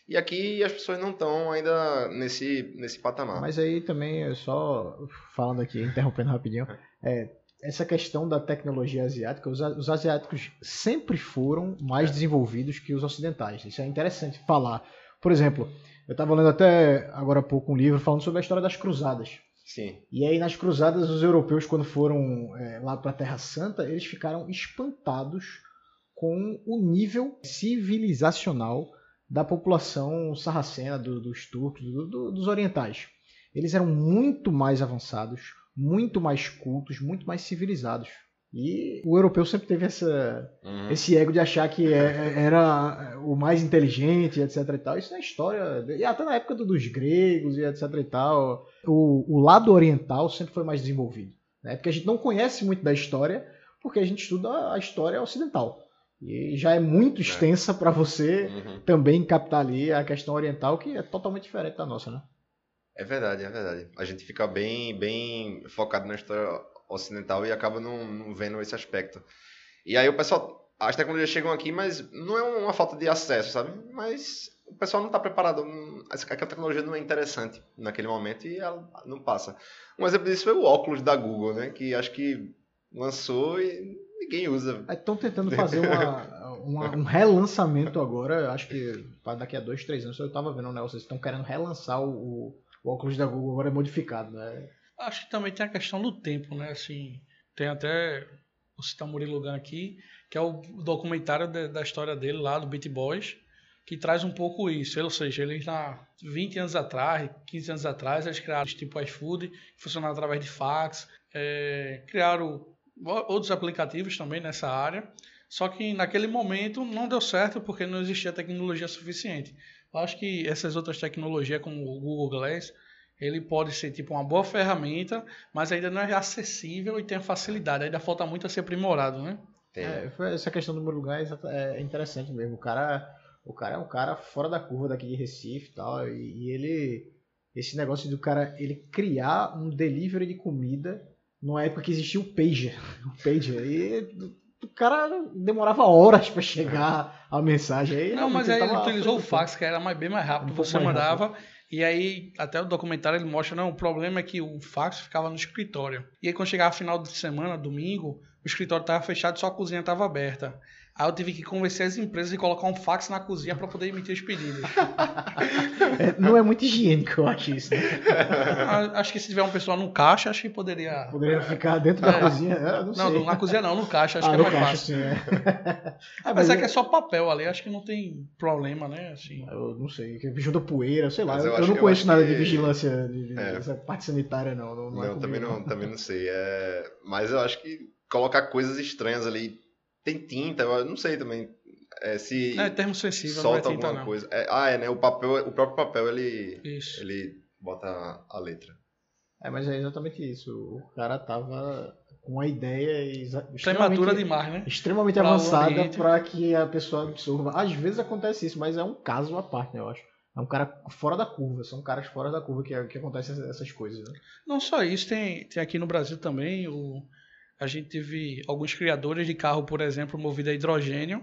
E aqui as pessoas não estão ainda nesse, nesse patamar. Mas aí também, só falando aqui, (laughs) interrompendo rapidinho, é, essa questão da tecnologia asiática, os, os asiáticos sempre foram mais é. desenvolvidos que os ocidentais. Isso é interessante falar. Por exemplo, eu estava lendo até agora há pouco um livro falando sobre a história das cruzadas. Sim. E aí nas cruzadas os europeus quando foram é, lá para a Terra Santa eles ficaram espantados com o nível civilizacional da população sarracena, do, dos turcos, do, do, dos orientais. Eles eram muito mais avançados, muito mais cultos, muito mais civilizados. E o europeu sempre teve essa, uhum. esse ego de achar que é, é, era o mais inteligente, etc e tal. Isso na história, e até na época dos gregos e etc e tal. O, o lado oriental sempre foi mais desenvolvido. Né? Porque a gente não conhece muito da história, porque a gente estuda a história ocidental. E já é muito é. extensa para você uhum. também captar ali a questão oriental, que é totalmente diferente da nossa, né? É verdade, é verdade. A gente fica bem, bem focado na história ocidental e acaba não, não vendo esse aspecto. E aí o pessoal, as tecnologias chegam aqui, mas não é uma falta de acesso, sabe? Mas o pessoal não está preparado. Aquela tecnologia não é interessante naquele momento e ela não passa. Um exemplo disso foi o óculos da Google, né? Que acho que lançou e ninguém usa. Estão tentando (laughs) fazer uma, uma, um relançamento agora, acho que para daqui a dois, três anos. Eu estava vendo, né? Vocês estão querendo relançar o, o óculos da Google agora é modificado, né? Acho que também tem a questão do tempo, né? Assim, tem até o citar Murilo Gun aqui, que é o documentário de, da história dele lá, do Beat Boys, que traz um pouco isso. Ou seja, eles lá 20 anos atrás, 15 anos atrás, eles criaram tipo iFood, que funcionava através de fax, é, criaram outros aplicativos também nessa área, só que naquele momento não deu certo porque não existia tecnologia suficiente. Eu acho que essas outras tecnologias, como o Google Glass, ele pode ser tipo uma boa ferramenta, mas ainda não é acessível e tem facilidade. Ainda falta muito a ser aprimorado, né? É, essa questão do lugar é interessante mesmo. O cara, o cara é um cara fora da curva daqui de Recife e tal, e, e ele esse negócio do cara ele criar um delivery de comida numa época que existia o pager, (laughs) o pager e o cara demorava horas para chegar a mensagem aí. Não, mas aí ele utilizou o fax, que era mais, bem mais rápido. Um você mandava rápido. E aí, até o documentário ele mostra, não, o problema é que o fax ficava no escritório. E aí, quando chegava final de semana, domingo, o escritório estava fechado e só a cozinha estava aberta. Aí eu tive que convencer as empresas de colocar um fax na cozinha para poder emitir os pedidos. (laughs) É, não é muito higiênico, eu acho isso. Né? Acho que se tiver um pessoal no caixa, acho que poderia. Poderia ficar dentro da é. cozinha? não, não na cozinha não, no caixa, acho ah, que é mais caixa, fácil. Sim, é. (laughs) Apesar mas é que é só papel ali, acho que não tem problema, né? Assim. Eu não sei, junta poeira, sei lá. Eu, eu, não conheço nada que... de vigilância, de, é. dessa parte sanitária, não. Não, não, é também, não também não sei. É... Mas eu acho que colocar coisas estranhas ali tem tinta, eu não sei também. É, se é termo sensível, solta não é tinta, alguma não. coisa. É, ah, é, né? O papel, o próprio papel ele, isso. ele bota a letra. É, mas é exatamente isso. O cara tava com uma ideia prematura demais, né? Extremamente pra avançada para que a pessoa absorva. Às vezes acontece isso, mas é um caso à parte, né, eu acho. É um cara fora da curva, são caras fora da curva que, que acontecem essas coisas, né? Não só isso, tem, tem aqui no Brasil também o a gente teve alguns criadores de carro, por exemplo, movido a hidrogênio,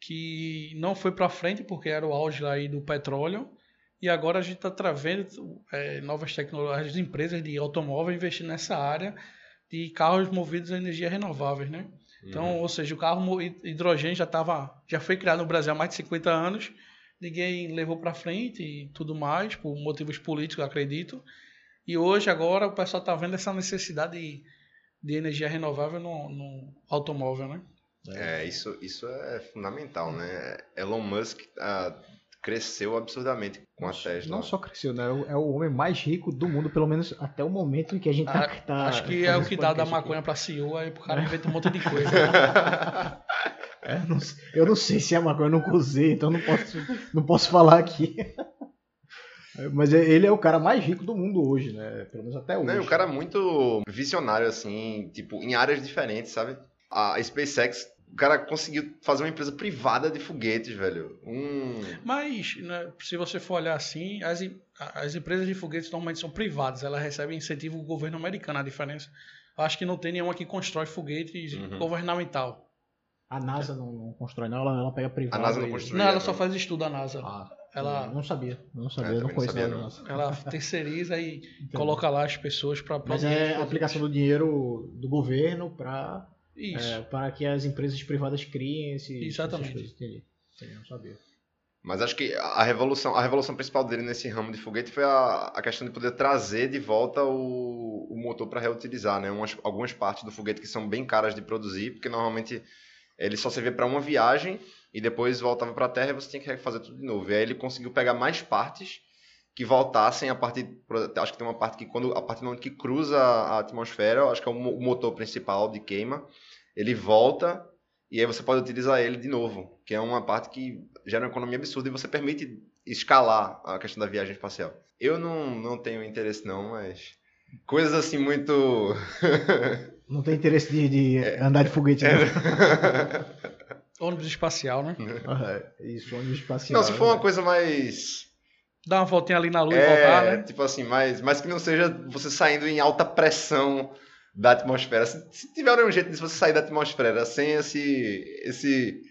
que não foi para frente porque era o auge aí do petróleo. E agora a gente está trazendo é, novas tecnologias, empresas de automóvel investindo nessa área de carros movidos a energia renováveis, né? Então, uhum. ou seja, o carro hidrogênio já tava, já foi criado no Brasil há mais de 50 anos, ninguém levou para frente e tudo mais por motivos políticos, acredito. E hoje agora o pessoal está vendo essa necessidade de de energia renovável no, no automóvel, né? É, isso, isso é fundamental, né? Elon Musk uh, cresceu absurdamente com a Tesla. Não só cresceu, né? É o homem mais rico do mundo, pelo menos até o momento em que a gente tá. Ah, tá acho que é o que dá da maconha para CEO, aí o cara inventa um monte de coisa. (laughs) é, não, eu não sei se é maconha, eu nunca usei, então não posso, não posso falar aqui. Mas é, ele é o cara mais rico do mundo hoje, né? Pelo menos até hoje. Não, o cara é muito visionário, assim, tipo, em áreas diferentes, sabe? A SpaceX O cara conseguiu fazer uma empresa privada de foguetes, velho. Um... Mas, né, se você for olhar assim, as, a- as empresas de foguetes normalmente são privadas, elas recebem incentivo do governo americano. A diferença, acho que não tem nenhuma que constrói foguetes Uhum. governamental. A NASA não, não constrói, não, ela, ela pega privado. A NASA não e- constrói. Não, ela né? só faz estudo da NASA. Ah, Ela- Não sabia, não sabia, É, não nada da não. Ela terceiriza e (laughs) Entendi. coloca lá as pessoas para Mas é a aplicação do dinheiro do governo para Isso. para que as empresas privadas criem esse, Exatamente. essas coisas. Entendi. Entendi, não sabia. Mas acho que a revolução, a revolução principal dele nesse ramo de foguete foi a, a questão de poder trazer de volta o, o motor para reutilizar, né? Umas, algumas partes do foguete que são bem caras de produzir, porque normalmente ele só servia para uma viagem e depois voltava para a Terra e você tinha que fazer tudo de novo. E aí ele conseguiu pegar mais partes que voltassem a partir, acho que tem uma parte que quando a partir do momento que cruza a atmosfera, acho que é o mo- o motor principal de queima, ele volta e aí você pode utilizar ele de novo, que é uma parte que gera uma economia absurda e você permite escalar a questão da viagem espacial. Eu não, não tenho interesse não, mas coisas assim muito (laughs) Não tem interesse de, de É. andar de foguete, não. (laughs) Ônibus espacial, né? Ah, Isso, ônibus espacial. Não, se for uma coisa mais Dá uma voltinha ali na lua e é, voltar, né? tipo assim, mais, mas que não seja você saindo em alta pressão da atmosfera. Se, se tiver um jeito de você sair da atmosfera sem esse esse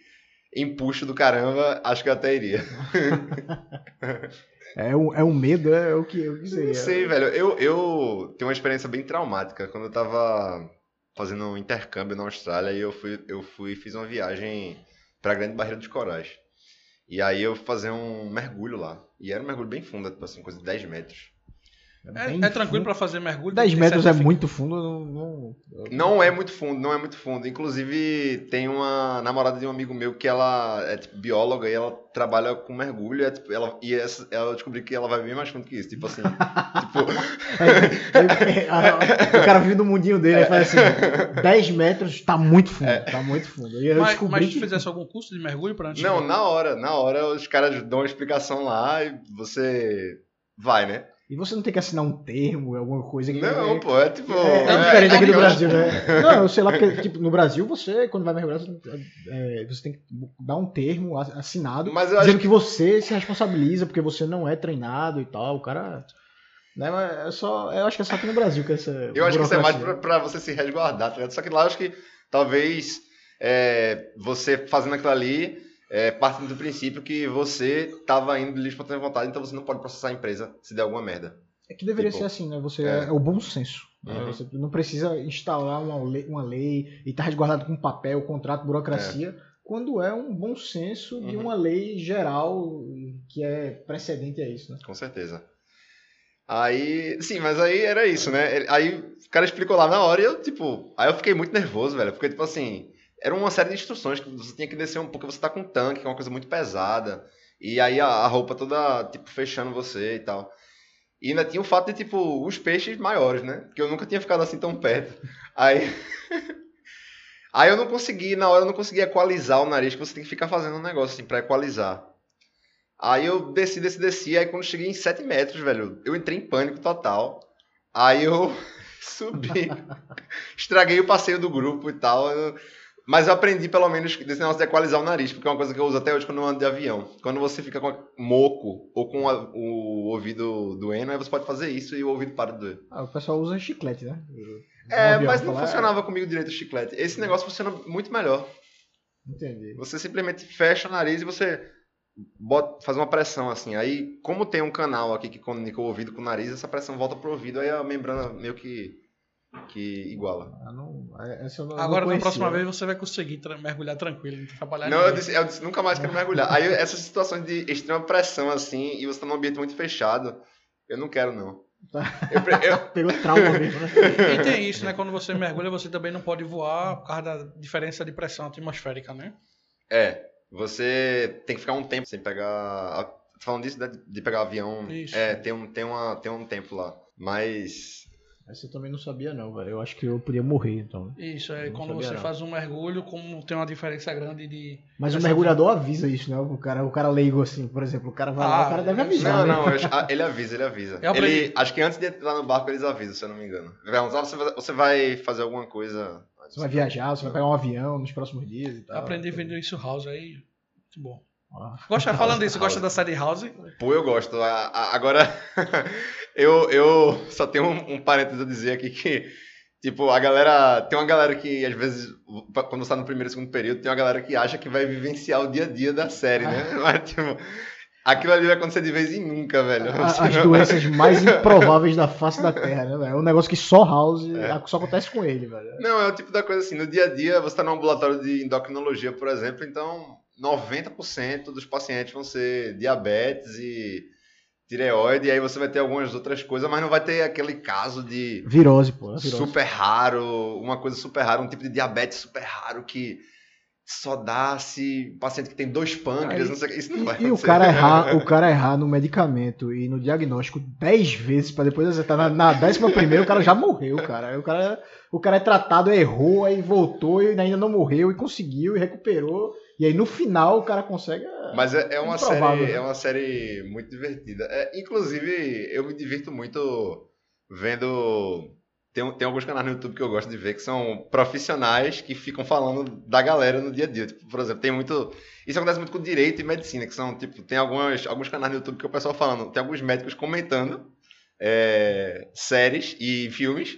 empuxo do caramba, acho que eu até iria. (laughs) É um, é um medo, é o que, o que seria. Não sei, velho. Eu, eu tenho uma experiência bem traumática. Quando eu tava fazendo um intercâmbio na Austrália, e eu fui, eu fui fiz uma viagem pra Grande Barreira dos Corais. E aí eu fui fazer um mergulho lá. E era um mergulho bem fundo, tipo assim, coisa de 10 metros. É, bem é tranquilo para fazer mergulho. 10 tem metros é muito fundo. Não, não- Não é muito fundo, não é muito fundo. Inclusive, tem uma namorada de um amigo meu que ela é tipo bióloga e ela trabalha com mergulho. É, tipo, ela, e essa, ela descobriu que ela vai bem mais fundo que isso. Tipo assim, (laughs) tipo, É, é, o cara vive no mundinho dele e faz assim: (laughs) 10 metros tá muito fundo. Tá muito fundo. E eu Mas, descobri mas tu que. fizesse algum curso de mergulho para antes? Não, na hora, na hora os caras dão uma explicação lá e você vai, né? E você não tem que assinar um termo, alguma coisa que. Não, é, pô, é tipo. É, é é- diferente é aqui do legal. Brasil, né? Não, eu sei lá, porque tipo, no Brasil você, quando vai mergulhar, você, é, você tem que dar um termo assinado Mas dizendo acho que você se responsabiliza porque você não é treinado e tal. O cara. Né, mas é só, eu acho que é só aqui no Brasil que essa. Eu acho que isso é mais pra, pra você se resguardar, tá ligado? Só que lá eu acho que talvez é, você fazendo aquilo ali, é, partindo do princípio que você tava indo de livre espontânea vontade, então você não pode processar a empresa se der alguma merda. É que deveria Tipo, ser assim, né? Você é. é, o bom senso. né? Uhum. Você não precisa instalar uma lei, uma lei e estar resguardado com papel, contrato, burocracia, quando é um bom senso de Uhum. uma lei geral que é precedente a isso, né? Com certeza. Aí, sim, mas aí era isso, né? Aí o cara explicou lá na hora e eu, tipo, aí eu fiquei muito nervoso, velho, porque, tipo assim, era uma série de instruções que você tinha que descer um pouco, você tá com um tanque, que é uma coisa muito pesada, e aí a, a roupa toda, tipo, fechando você e tal. E ainda tinha o fato de, tipo, os peixes maiores, né? Porque eu nunca tinha ficado assim tão perto. Aí. (laughs) aí eu não consegui, na hora eu não consegui equalizar o nariz, que você tem que ficar fazendo um negócio assim pra equalizar. Aí eu desci, desci, desci. Aí quando cheguei em 7 metros, velho, eu entrei em pânico total. Aí eu (laughs) subi. (laughs) Estraguei o passeio do grupo e tal. eu- Mas eu aprendi pelo menos desse negócio de equalizar o nariz, porque é uma coisa que eu uso até hoje quando eu ando de avião. Quando você fica com moco ou com a- o ouvido doendo, aí você pode fazer isso e o ouvido para de doer. Ah, o pessoal usa chiclete, né? É, avião, mas não falar, funcionava comigo direito o chiclete. Esse negócio funciona muito melhor. Entendi. Você simplesmente fecha o nariz e você bota, faz uma pressão assim. Aí, como tem um canal aqui que comunica o ouvido com o nariz, essa pressão volta pro ouvido, aí a membrana meio que, que iguala. Ah, não, essa eu não, Agora, não na próxima vez, você vai conseguir tra- mergulhar tranquilo, não trabalhar Não, eu disse, eu disse, nunca mais quero mergulhar. Aí, essas situações de extrema pressão assim, e você tá num ambiente muito fechado, eu não quero não. (laughs) Eu, eu- Pegou trauma mesmo, né? E tem isso, né? Quando você mergulha, você também não pode voar por causa da diferença de pressão atmosférica, né? é, você tem que ficar um tempo sem pegar. Falando disso, né, de pegar avião. Isso. É, tem um, tem, uma, tem um tempo lá. Mas Essa eu também não sabia, não, velho. Eu acho que eu podia morrer, então. Isso, é quando você não. faz um mergulho, como tem uma diferença grande de. Mas o mergulhador avisa isso, né? O cara, o cara leigo, assim, por exemplo, o cara vai lá, Ah, o cara deve não, avisar, Não, né? não, ah, ele avisa, ele avisa. Eu aprendi- Ele, acho que antes de entrar no barco eles avisam, se eu não me engano. Você vai, você vai fazer alguma coisa. Você vai viajar, você vai pegar um avião nos próximos dias e tal. Aprendi a vender isso House aí. Muito bom. Ah. Gosta, (laughs) falando disso, gosta da série House? Pô, eu gosto. A- a- Agora, (laughs) eu, eu só tenho um, um parênteses a dizer aqui que, tipo, a galera. Tem uma galera que, às vezes, quando você tá no primeiro e segundo período, tem uma galera que acha que vai vivenciar o dia a dia da série, né? (laughs) Mas, tipo, aquilo ali vai acontecer de vez em nunca, velho. A- As doenças mais improváveis da face da Terra, né, velho? É um negócio que só House só acontece com ele, velho. Não, é o tipo da coisa assim, no dia a dia você está num ambulatório de endocrinologia, por exemplo, então 90% dos pacientes vão ser diabetes e tireoide, e aí você vai ter algumas outras coisas, mas não vai ter aquele caso de Virose, pô. é virose. super raro, uma coisa super rara, um tipo de diabetes super raro que só dá se paciente que tem dois pâncreas, Aí- não sei o que, isso não vai E, e o cara errar, (laughs) o cara errar no medicamento e no diagnóstico 10 vezes pra depois acertar na, na décima primeira, o cara já morreu, cara. Aí O cara, o cara é tratado, errou, aí voltou e ainda não morreu e conseguiu e recuperou. E aí no final o cara consegue. é, Mas é, é uma improvável, série, né? é uma série muito divertida. É, inclusive, eu me divirto muito vendo. Tem, tem alguns canais no YouTube que eu gosto de ver que são profissionais que ficam falando da galera no dia a dia. Tipo, por exemplo, tem muito. Isso acontece muito com direito e medicina, que são, tipo, tem algumas, alguns canais no YouTube que o pessoal falando, tem alguns médicos comentando é, séries e filmes.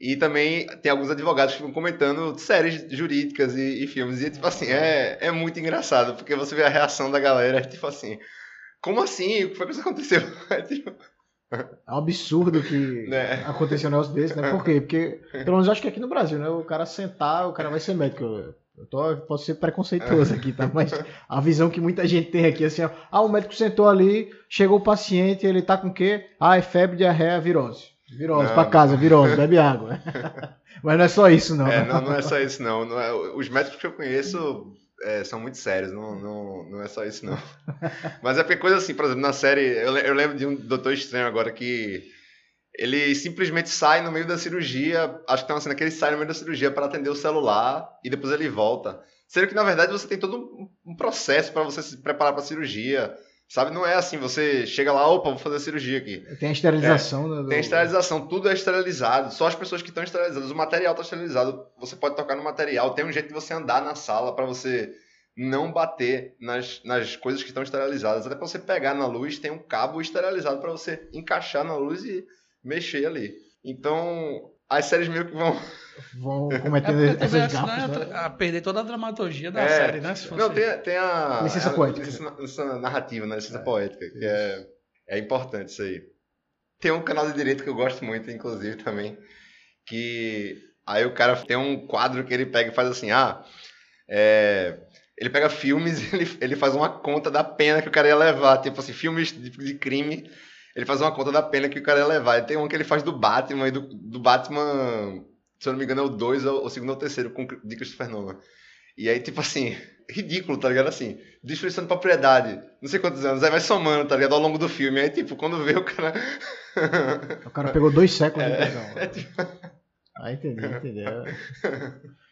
E também tem alguns advogados que ficam comentando séries jurídicas e, e filmes. E, tipo assim, é, é muito engraçado, porque você vê a reação da galera, tipo assim, como assim? O que foi que isso aconteceu? (laughs) É, tipo, É um absurdo que Né? aconteceu um negócio desse, né? Por quê? Porque, pelo menos eu acho que aqui no Brasil, né? O cara sentar, o cara vai ser médico. Eu, eu tô, eu posso ser preconceituoso aqui, tá? Mas a visão que muita gente tem aqui, assim, ó, ah, o médico sentou ali, chegou o paciente, ele tá com o quê? Ah, é febre, diarreia, virose. Virose, pra casa, virose, bebe água. (laughs) Mas não é só isso, não. é, não, não é só isso, não. Não é- os médicos que eu conheço é, são muito sérios, não, não, não é só isso, não. (laughs) Mas é porque coisa assim, por exemplo, na série, eu, eu lembro de um Doutor Estranho agora que ele simplesmente sai no meio da cirurgia, acho que tem uma cena que ele sai no meio da cirurgia para atender o celular e depois ele volta. Sendo que, na verdade, você tem todo um processo para você se preparar para a cirurgia, sabe? Não é assim, você chega lá, opa, vou fazer a cirurgia aqui. Tem a esterilização. né, do- Tem a esterilização, tudo é esterilizado. Só as pessoas que estão esterilizadas. O material está esterilizado. Você pode tocar no material. Tem um jeito de você andar na sala para você não bater nas, nas coisas que estão esterilizadas. Até para você pegar na luz, tem um cabo esterilizado para você encaixar na luz e mexer ali. Então, as séries meio que vão. (laughs) Vão É cometendo também essas assim, gafas, né, a perder toda a dramaturgia da É. série, né? Se fosse... Não, tem, tem a. Licença poética. Licença narrativa, né? Licença É. poética. Que é, é importante isso aí. Tem um canal de direito que eu gosto muito, inclusive, também. Que aí o cara tem um quadro que ele pega e faz assim: ah, é, ele pega filmes e (laughs) ele, ele faz uma conta da pena que o cara ia levar. Tipo assim, filmes de, de crime. Ele faz uma conta da pena que o cara ia levar. E tem um que ele faz do Batman, e do, do Batman, se eu não me engano, é o 2, ou o segundo ou o terceiro, com, de Christopher Nolan. E aí, tipo assim, ridículo, tá ligado? Assim, destruição de propriedade, não sei quantos anos, aí vai somando, tá ligado? Ao longo do filme. Aí, tipo, quando vê o cara. O cara pegou dois séculos de prisão. é tipo- Ah, entendi, entendi. (laughs)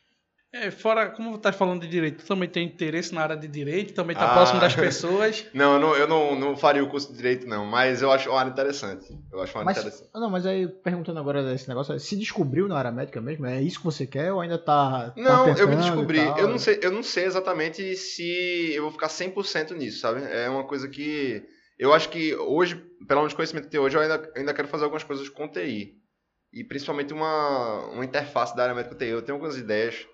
É, fora, como tá falando de direito, tu também tem interesse na área de direito, também tá Ah. próximo das pessoas. (laughs) Não, eu não, eu não, não faria o curso de direito, não, mas eu acho uma área interessante. Eu acho uma área Mas, interessante. não, mas aí, perguntando agora desse negócio, se descobriu na área médica mesmo? É isso que você quer ou ainda tá. tá Não, eu me descobri. tal? Eu não, sei, eu não sei exatamente se eu vou ficar 100% nisso, sabe? É uma coisa que. Eu acho que hoje, pelo menos conhecimento que tem hoje, eu ainda, ainda quero fazer algumas coisas com TI. E principalmente uma, uma interface da área médica TI. Eu tenho algumas ideias,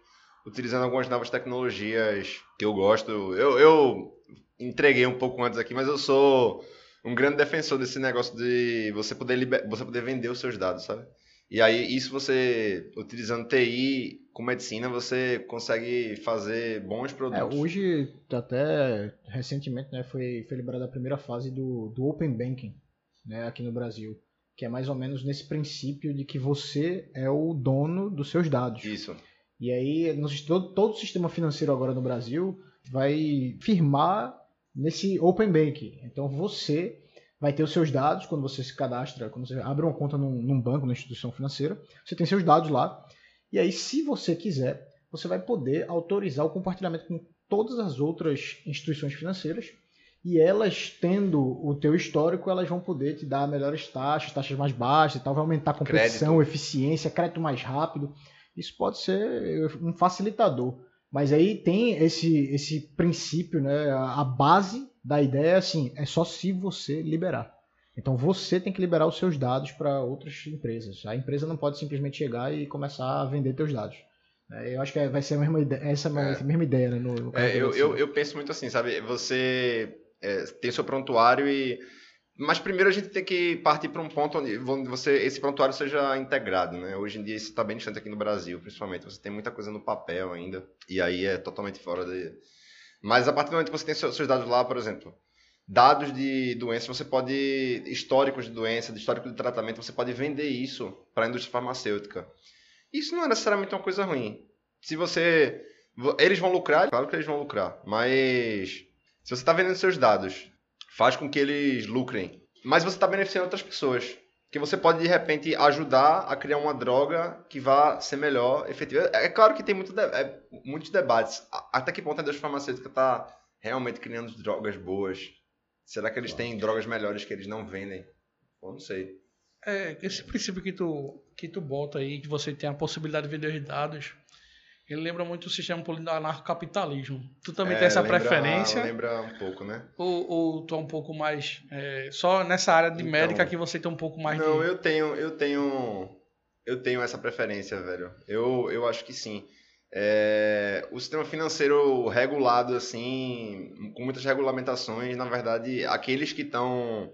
utilizando algumas novas tecnologias que eu gosto. Eu, eu entreguei um pouco antes aqui, mas eu sou um grande defensor desse negócio de você poder, liber... você poder vender os seus dados, sabe? E aí, isso você, utilizando TI com medicina, você consegue fazer bons É, produtos. hoje, até recentemente, né, foi, foi liberada a primeira fase do, do Open Banking né, aqui no Brasil. Que é mais ou menos nesse princípio de que você é o dono dos seus dados. Isso. E aí, todo, todo o sistema financeiro agora no Brasil vai firmar nesse Open Banking. Então você vai ter os seus dados quando você se cadastra, quando você abre uma conta num, num banco, numa instituição financeira, você tem seus dados lá. E aí, se você quiser, você vai poder autorizar o compartilhamento com todas as outras instituições financeiras. E elas, tendo o teu histórico, elas vão poder te dar melhores taxas, taxas mais baixas e tal, vai aumentar a competição, eficiência, crédito mais rápido. Isso pode ser um facilitador. Mas aí tem esse, esse princípio, né? A base da ideia é assim, é só se você liberar. Então você tem que liberar os seus dados para outras empresas. A empresa não pode simplesmente chegar e começar a vender seus dados. É, eu acho que vai ser a mesma ideia, essa é. mesma ideia, né? No, no é, eu, eu, eu, penso muito assim, sabe? Você é, tem seu prontuário e. Mas primeiro a gente tem que partir para um ponto onde você, esse prontuário seja integrado, né? Hoje em dia isso está bem distante aqui no Brasil, principalmente. Você tem muita coisa no papel ainda, e aí é totalmente fora de. Mas a partir do momento que você tem seus dados lá, por exemplo, dados de doença, você pode. históricos de doença, de histórico de tratamento, você pode vender isso para a indústria farmacêutica. Isso não é necessariamente uma coisa ruim. Se você. Eles vão lucrar, claro que eles vão lucrar, mas. Se você está vendendo seus dados, faz com que eles lucrem. Mas você está beneficiando outras pessoas. Que você pode, de repente, ajudar a criar uma droga que vá ser melhor, efetiva. É, é claro que tem muito de... é, muitos debates. Até que ponto a indústria farmacêutica está realmente criando drogas boas? Será que eles têm drogas melhores que eles não vendem? Eu não sei. É, esse princípio que tu, que tu bota aí, que você tem a possibilidade de vender os dados, ele lembra muito o sistema político do anarcocapitalismo. Tu também é, tem essa lembra, preferência? Lembra um pouco, né? Ou, ou tu é um pouco mais... É, só nessa área de então, médica que você tem um pouco mais não, de... eu tenho... Eu tenho... Eu tenho essa preferência, velho. Eu, eu acho que sim. É, o sistema financeiro regulado, assim, com muitas regulamentações, na verdade, aqueles que estão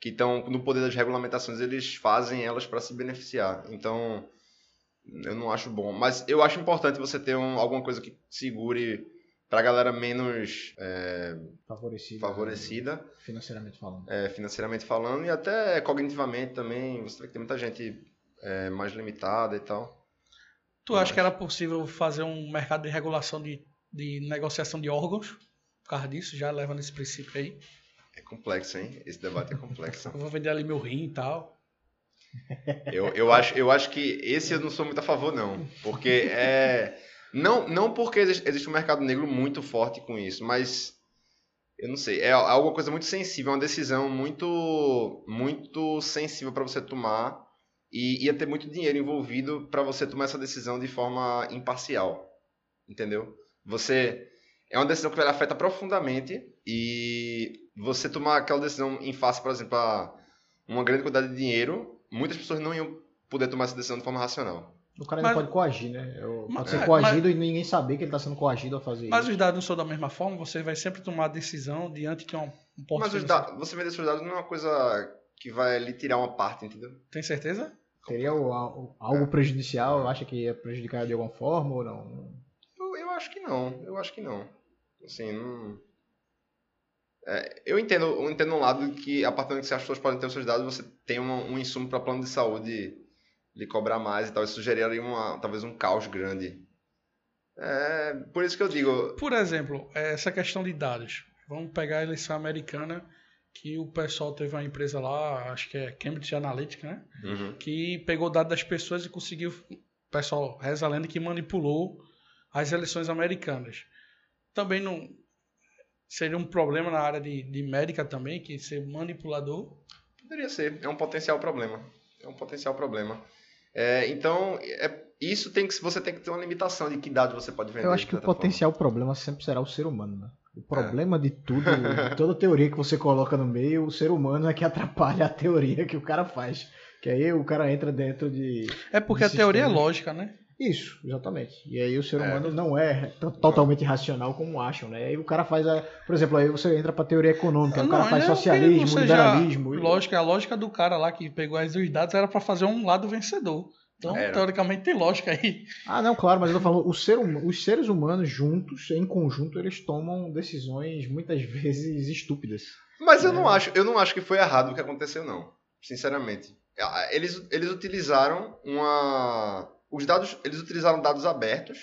que estão no poder das regulamentações, eles fazem elas para se beneficiar. Então, eu não acho bom. Mas eu acho importante você ter um, alguma coisa que segure para a galera menos é, favorecida, favorecida financeiramente falando. É, financeiramente falando e até cognitivamente também. Você que tem muita gente é, mais limitada e tal. Tu acha que era possível fazer um mercado de regulação de, de negociação de órgãos? Por causa disso, já leva nesse princípio aí. É complexo, hein? Esse debate é (laughs) complexo. eu vou vender ali meu rim e tal. Eu, eu, acho, eu acho que esse eu não sou muito a favor, não. Porque é. Não, não porque existe, um mercado negro muito forte com isso, mas. Eu não sei. É alguma coisa muito sensível, é uma decisão muito, muito sensível para você tomar. E ia ter muito dinheiro envolvido para você tomar essa decisão de forma imparcial. Entendeu? Você. É uma decisão que afeta profundamente e você tomar aquela decisão em face, por exemplo, a uma grande quantidade de dinheiro, muitas pessoas não iam poder tomar essa decisão de forma racional. O cara mas, não pode coagir, né? Pode mas, ser coagido mas, e ninguém saber que ele está sendo coagido a fazer mas isso. Mas os dados não são da mesma forma, você vai sempre tomar a decisão diante de um, um ponto Mas os dados, você vender seus dados não é uma coisa que vai lhe tirar uma parte, entendeu? Tem certeza? Seria algo é. prejudicial? Acha que ia prejudicar de alguma forma ou não? Eu, eu acho que não. Eu acho que não. Assim, não é, eu entendo, eu entendo um lado que a partir do que as pessoas podem ter os seus dados, você tem um, um insumo para plano de saúde lhe cobrar mais e tal. Isso geraria uma, talvez um caos grande. É, por isso que eu digo. Por exemplo, essa questão de dados. Vamos pegar a eleição americana, que o pessoal teve uma empresa lá, acho que é Cambridge Analytica, né? Uhum. Que pegou dados das pessoas e conseguiu. O pessoal reza a lenda que manipulou as eleições americanas. Também não seria um problema na área de, de médica também, que ser manipulador? Poderia ser, é um potencial problema. É um potencial problema. É, então, é, isso tem que você tem que ter uma limitação de que dados você pode vender. Eu acho que o potencial forma. problema sempre será o ser humano, né? O problema é. de tudo, de (laughs) toda teoria que você coloca no meio, o ser humano é que atrapalha a teoria que o cara faz. Que aí o cara entra dentro de. É porque de a teoria é lógica, né? Isso, exatamente. E aí o ser é. humano é. não é totalmente racional como acham, né? Aí o cara faz a. Por exemplo, aí você entra pra teoria econômica, não, o cara faz socialismo, liberalismo. Lógica, a lógica do cara lá que pegou as dois dados era para fazer um lado vencedor. Então, era. teoricamente, tem lógica aí. Ah, não, claro, mas eu tô falando, o ser, hum, os seres humanos juntos, em conjunto, eles tomam decisões muitas (laughs) vezes estúpidas. Mas eu é. não acho, eu não acho que foi errado o que aconteceu, não. Sinceramente. Eles, eles utilizaram uma os dados, eles utilizaram dados abertos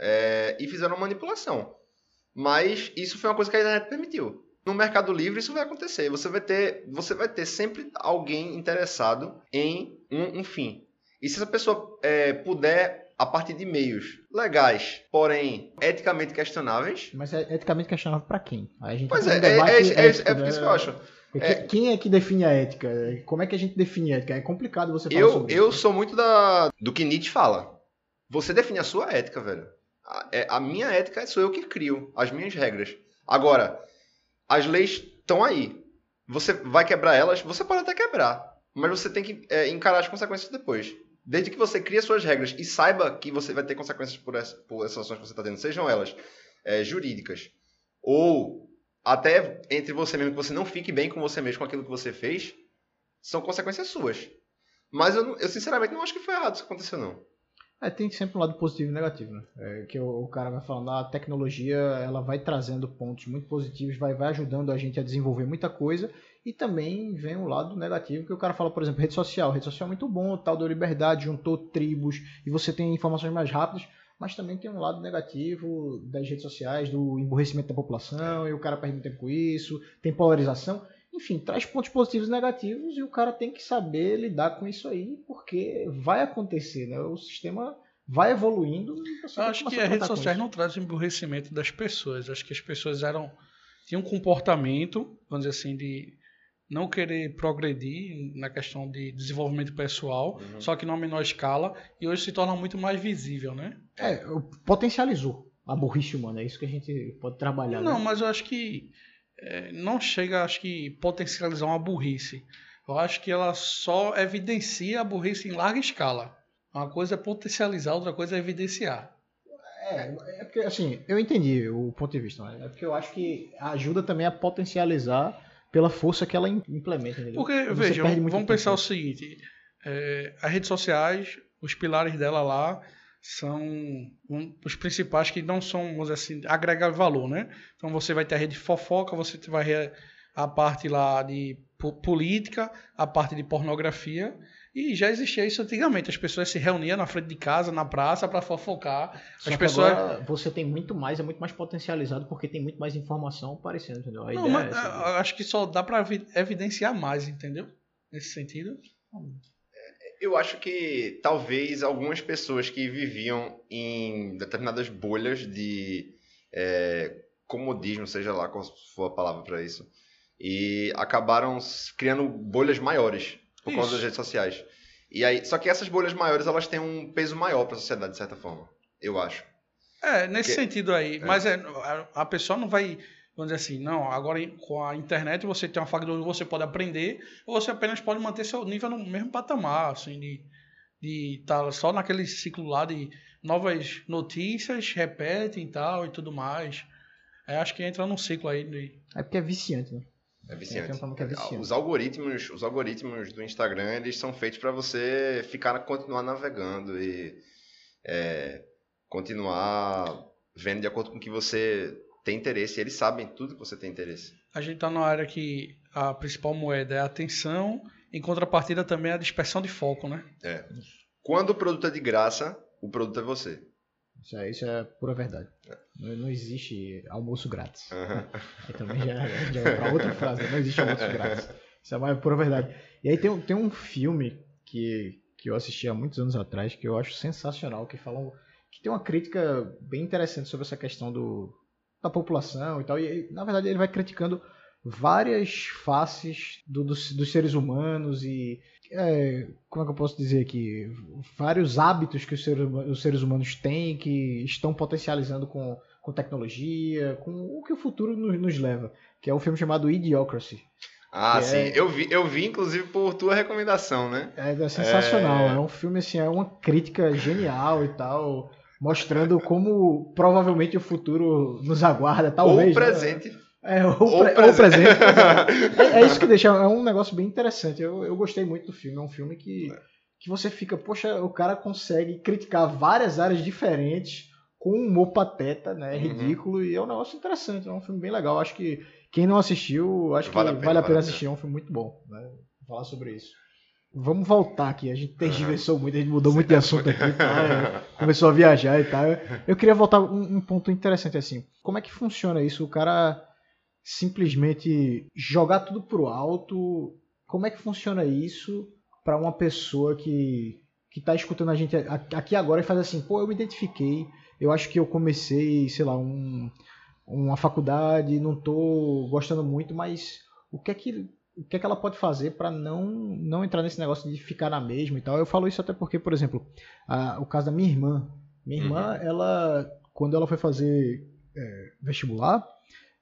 é, e fizeram manipulação. Mas isso foi uma coisa que a internet permitiu. No Mercado Livre isso vai acontecer. Você vai ter, você vai ter sempre alguém interessado em um, um fim. E se essa pessoa é, puder, a partir de meios legais, porém eticamente questionáveis. Mas é eticamente questionável para quem? Aí a gente pois é, é, é, é, é, é, por isso que eu acho. É, quem é que define a ética? Como é que a gente define a ética? É complicado você falar eu, sobre eu isso. Sou muito da, do que Nietzsche fala. Você define a sua ética, velho. A, é, a minha ética sou eu que crio, as minhas regras. Agora, as leis estão aí. Você vai quebrar elas, você pode até quebrar, mas você tem que é, encarar as consequências depois. Desde que você crie as suas regras e saiba que você vai ter consequências por, essa, por essas ações que você está tendo, sejam elas é, jurídicas ou até entre você mesmo, que você não fique bem com você mesmo com aquilo que você fez, são consequências suas. Mas eu, eu sinceramente não acho que foi errado isso que aconteceu, não. É, tem sempre um lado positivo e negativo, né? É, que o, o, cara vai falando, ah, a tecnologia ela vai trazendo pontos muito positivos, vai, vai ajudando a gente a desenvolver muita coisa, e também vem um lado negativo, que o cara fala, por exemplo, rede social. Rede social é muito bom, tal da liberdade, juntou tribos, e você tem informações mais rápidas, mas também tem um lado negativo das redes sociais, do emburrecimento da população, e o cara perde tempo com isso, tem polarização. Enfim, traz pontos positivos e negativos e o cara tem que saber lidar com isso aí, porque vai acontecer, né? O sistema vai evoluindo. Eu acho que as redes sociais não trazem emburrecimento das pessoas. Acho que as pessoas eram tinham um comportamento, vamos dizer assim, de não querer progredir na questão de desenvolvimento pessoal, uhum. só que numa menor escala, e hoje se torna muito mais visível, né? É, potencializou a burrice humana, é isso que a gente pode trabalhar. Não, né? mas eu acho que é, não chega, acho que, potencializar uma burrice. Eu acho que ela só evidencia a burrice em larga escala. Uma coisa é potencializar, outra coisa é evidenciar. É, é porque, assim, eu entendi o ponto de vista, é porque eu acho que ajuda também a potencializar pela força que ela implementa. Entendeu? Porque, veja, vamos pensar o seguinte: é, as redes sociais, os pilares dela lá, são um, os principais que não são, vamos dizer assim, agregar valor, né? Então você vai ter a rede de fofoca, você vai ter a parte lá de política, a parte de pornografia, e já existia isso antigamente. As pessoas se reuniam na frente de casa, na praça, para fofocar. Só As pessoas. Agora você tem muito mais, é muito mais potencializado porque tem muito mais informação aparecendo, entendeu? A não, mas, é essa, acho que só dá para evidenciar mais, entendeu? Nesse sentido. Eu acho que talvez algumas pessoas que viviam em determinadas bolhas de é, comodismo, seja lá qual for a palavra para isso, e acabaram criando bolhas maiores por isso. causa das redes sociais. E aí, só que essas bolhas maiores elas têm um peso maior para a sociedade de certa forma, eu acho. É, nesse Porque, sentido aí. É. Mas é, a pessoa não vai vamos dizer assim, não, agora com a internet você tem uma faca de onde você pode aprender, ou você apenas pode manter seu nível no mesmo patamar, assim, de de estar tá só naquele ciclo lá de novas notícias, repetem e tal e tudo mais. É, acho que entra num ciclo aí de... É porque é viciante, né? É viciante. É viciante. Os algoritmos, os algoritmos do Instagram, eles são feitos para você ficar continuar navegando e é, continuar vendo de acordo com o que você tem interesse, eles sabem tudo que você tem interesse. A gente está numa área que a principal moeda é a atenção, em contrapartida também é a dispersão de foco, né? É. Quando o produto é de graça, o produto é você. Isso é, isso é pura verdade. Não, não, existe almoço grátis. Uhum. também já, já é para outra frase, não existe almoço grátis. Isso é mais pura verdade. E aí tem, tem um filme que, que eu assisti há muitos anos atrás que eu acho sensacional, que fala que tem uma crítica bem interessante sobre essa questão do, da população e tal. E na verdade ele vai criticando várias faces do, dos, dos seres humanos e é, como é que eu posso dizer aqui vários hábitos que os seres, os seres humanos têm que estão potencializando com, com tecnologia, com o que o futuro nos, nos leva, que é um filme chamado Idiocracy. Ah, sim. É... Eu, vi, eu vi, inclusive, por tua recomendação, né? É, é sensacional. É... é um filme, assim, é uma crítica genial e tal mostrando como provavelmente o futuro nos aguarda, talvez. Ou o né? presente. Né? É, o, ou pre presente. presente (laughs) é, é, isso que deixa, é um negócio bem interessante. Eu, eu gostei muito do filme. É um filme que, que você fica, poxa, o cara consegue criticar várias áreas diferentes com um humor pateta, né? Uhum. Ridículo, e é um negócio interessante. É um filme bem legal. Acho que quem não assistiu, acho vale que a pena, vale a pena vale assistir. É um filme muito bom, né? Falar sobre isso. Vamos voltar aqui. A gente (laughs) tergiversou uhum. muito, a gente mudou muito de assunto aqui, tá? começou a viajar e tal. Eu queria voltar um, um ponto interessante assim. Como é que funciona isso? O cara simplesmente jogar tudo pro alto. Como é que funciona isso para uma pessoa que que tá escutando a gente aqui agora e faz assim, pô, eu me identifiquei, eu acho que eu comecei, sei lá, um, uma faculdade, não tô gostando muito, mas o que é que o que é que ela pode fazer para não, não entrar nesse negócio de ficar na mesma e tal. Eu falo isso até porque, por exemplo, a, o caso da minha irmã. Minha irmã, uhum. ela, quando ela foi fazer é, vestibular,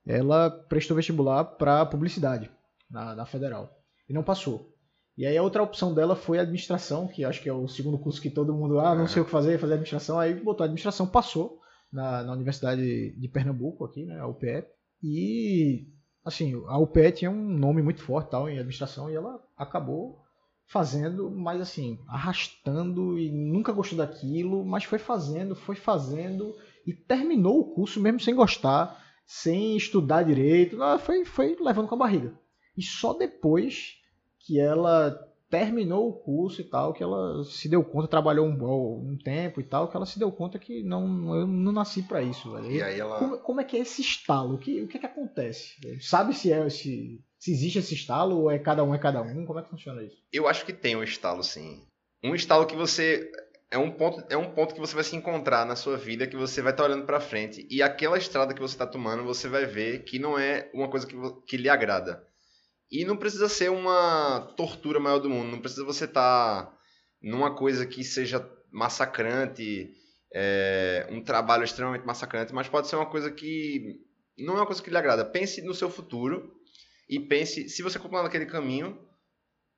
ela prestou vestibular para publicidade na, na federal e não passou. E aí a outra opção dela foi administração, que acho que é o segundo curso que todo mundo, ah, não sei o que fazer, fazer administração. Aí botou administração, passou na, na Universidade de Pernambuco aqui, né, a UPE. E assim, a UPE tinha um nome muito forte tal em administração e ela acabou fazendo, mas assim, arrastando e nunca gostou daquilo, mas foi fazendo, foi fazendo e terminou o curso mesmo sem gostar, sem estudar direito, foi, foi levando com a barriga. E só depois que ela terminou o curso e tal, que ela se deu conta, trabalhou um, um tempo e tal, que ela se deu conta que não, eu não nasci para isso, velho. E aí ela... como, como, é que é esse estalo? O que, o que é que acontece? Sabe se é se, se existe esse estalo ou é cada um é cada um? Como é que funciona isso? Eu acho que tem um estalo, sim. Um estalo que você é um ponto é um ponto que você vai se encontrar na sua vida que você vai estar tá olhando para frente e aquela estrada que você está tomando você vai ver que não é uma coisa que, que lhe agrada e não precisa ser uma tortura maior do mundo. Não precisa você estar tá numa coisa que seja massacrante, é, um trabalho extremamente massacrante, mas pode ser uma coisa que não é uma coisa que lhe agrada. Pense no seu futuro e pense, se você continuar naquele caminho,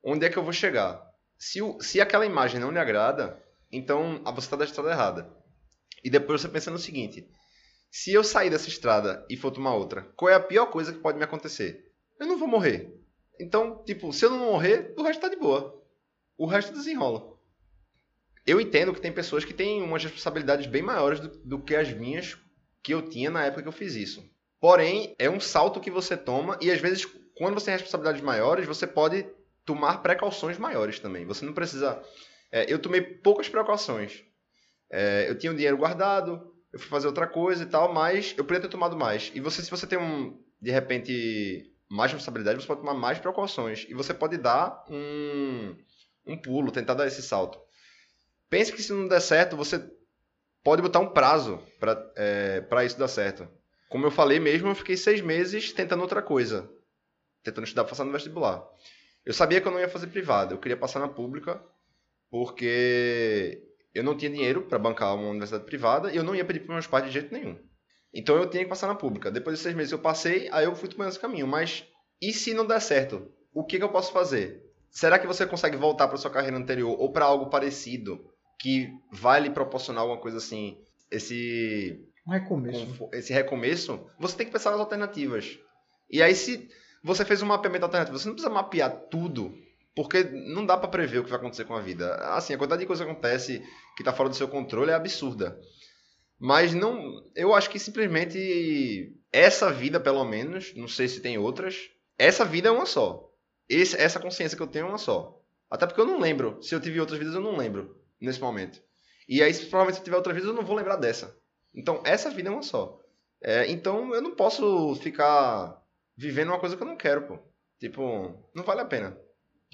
onde é que eu vou chegar? Se, se aquela imagem não lhe agrada, então você está da estrada errada. E depois você pensa no seguinte: se eu sair dessa estrada e for tomar outra, qual é a pior coisa que pode me acontecer? Eu não vou morrer. Então, tipo, se eu não morrer, o resto tá de boa. O resto desenrola. Eu entendo que tem pessoas que têm umas responsabilidades bem maiores do, do que as minhas que eu tinha na época que eu fiz isso. Porém, é um salto que você toma e às vezes, quando você tem responsabilidades maiores, você pode tomar precauções maiores também. Você não precisa. É, eu tomei poucas precauções. É, eu tinha um dinheiro guardado, eu fui fazer outra coisa e tal, mas eu podia ter tomado mais. E você, se você tem um, de repente, mais responsabilidade, você pode tomar mais precauções. E você pode dar um, um pulo, tentar dar esse salto. Pense que se não der certo, você pode botar um prazo para é, isso dar certo. Como eu falei mesmo, eu fiquei seis meses tentando outra coisa. Tentando estudar passar no vestibular. Eu sabia que eu não ia fazer privada, eu queria passar na pública, porque eu não tinha dinheiro para bancar uma universidade privada e eu não ia pedir para meus pais de jeito nenhum. Então eu tinha que passar na pública. Depois de seis meses eu passei, aí eu fui tomando esse caminho. Mas e se não der certo? O que, que eu posso fazer? Será que você consegue voltar para sua carreira anterior ou para algo parecido que vai lhe proporcionar alguma coisa assim? Esse um recomeço. Esse recomeço, você tem que pensar nas alternativas. E aí, se você fez um mapeamento alternativo, você não precisa mapear tudo, porque não dá para prever o que vai acontecer com a vida. Assim, a quantidade de coisa que acontece que está fora do seu controle é absurda. Mas não. Eu acho que simplesmente essa vida, pelo menos, não sei se tem outras. Essa vida é uma só. Esse, essa consciência que eu tenho é uma só. Até porque eu não lembro. Se eu tive outras vidas, eu não lembro nesse momento. E aí, se provavelmente se eu tiver outras vidas, eu não vou lembrar dessa. Então, essa vida é uma só. É, então, eu não posso ficar vivendo uma coisa que eu não quero, pô. Tipo, não vale a pena.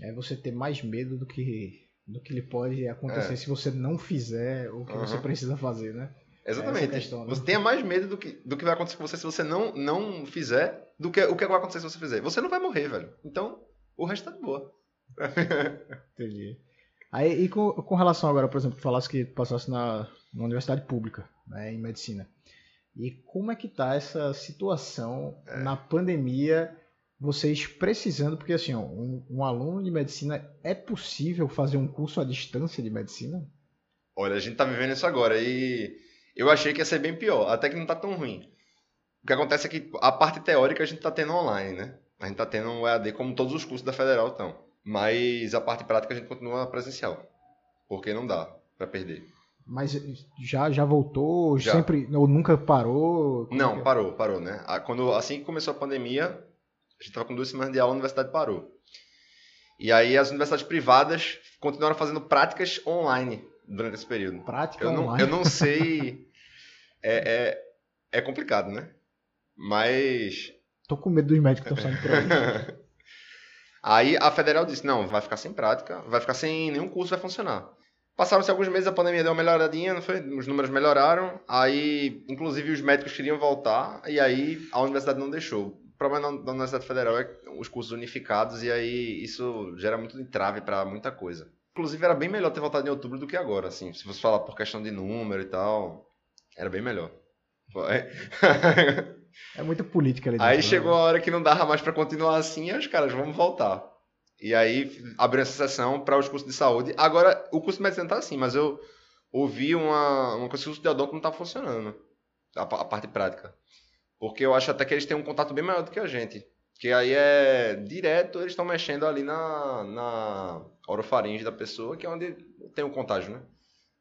É você ter mais medo do que, do que lhe pode acontecer é. se você não fizer o que uhum. você precisa fazer, né? Exatamente. Questão, né? Você tenha mais medo do que, do que vai acontecer com você se você não, não fizer do que o que vai acontecer se você fizer. Você não vai morrer, velho. Então, o resto tá de boa. (laughs) Entendi. Aí, e com, com relação agora, por exemplo, tu falasse que passasse na, na universidade pública, né, em medicina. E como é que tá essa situação é. na pandemia, vocês precisando, porque assim, ó, um, um aluno de medicina, é possível fazer um curso à distância de medicina? Olha, a gente tá vivendo isso agora e eu achei que ia ser bem pior, até que não tá tão ruim. O que acontece é que a parte teórica a gente tá tendo online, né? A gente tá tendo um EAD como todos os cursos da Federal estão. Mas a parte prática a gente continua presencial. Porque não dá para perder. Mas já, já voltou? Já. Sempre ou nunca parou? Não, é? parou, parou, né? Quando, assim que começou a pandemia, a gente tava com duas semanas de aula, a universidade parou. E aí as universidades privadas continuaram fazendo práticas online durante esse período. Prática eu não, online. Eu não sei. é, é, é complicado, né? Mas. Tô com medo dos médicos que estão saindo por aí. (laughs) aí a federal disse: não, vai ficar sem prática, vai ficar sem nenhum curso, vai funcionar. Passaram-se alguns meses, a pandemia deu uma melhoradinha, foi? Os números melhoraram. Aí, inclusive, os médicos queriam voltar, e aí a universidade não deixou. Problema da Universidade Federal é os cursos unificados e aí isso gera muito entrave para muita coisa. Inclusive era bem melhor ter voltado em outubro do que agora, assim. Se você falar por questão de número e tal, era bem melhor. (laughs) é muita política ali. Aí né? chegou a hora que não dava mais para continuar assim, e os caras, vamos voltar. E aí abriu essa sessão para os cursos de saúde. Agora, o curso de medicina tá assim, mas eu ouvi uma, uma coisa que o curso de odonto não tá funcionando. A, a parte prática. Porque eu acho até que eles têm um contato bem maior do que a gente. Que aí é direto, eles estão mexendo ali na, na orofaringe da pessoa, que é onde tem o contágio, né?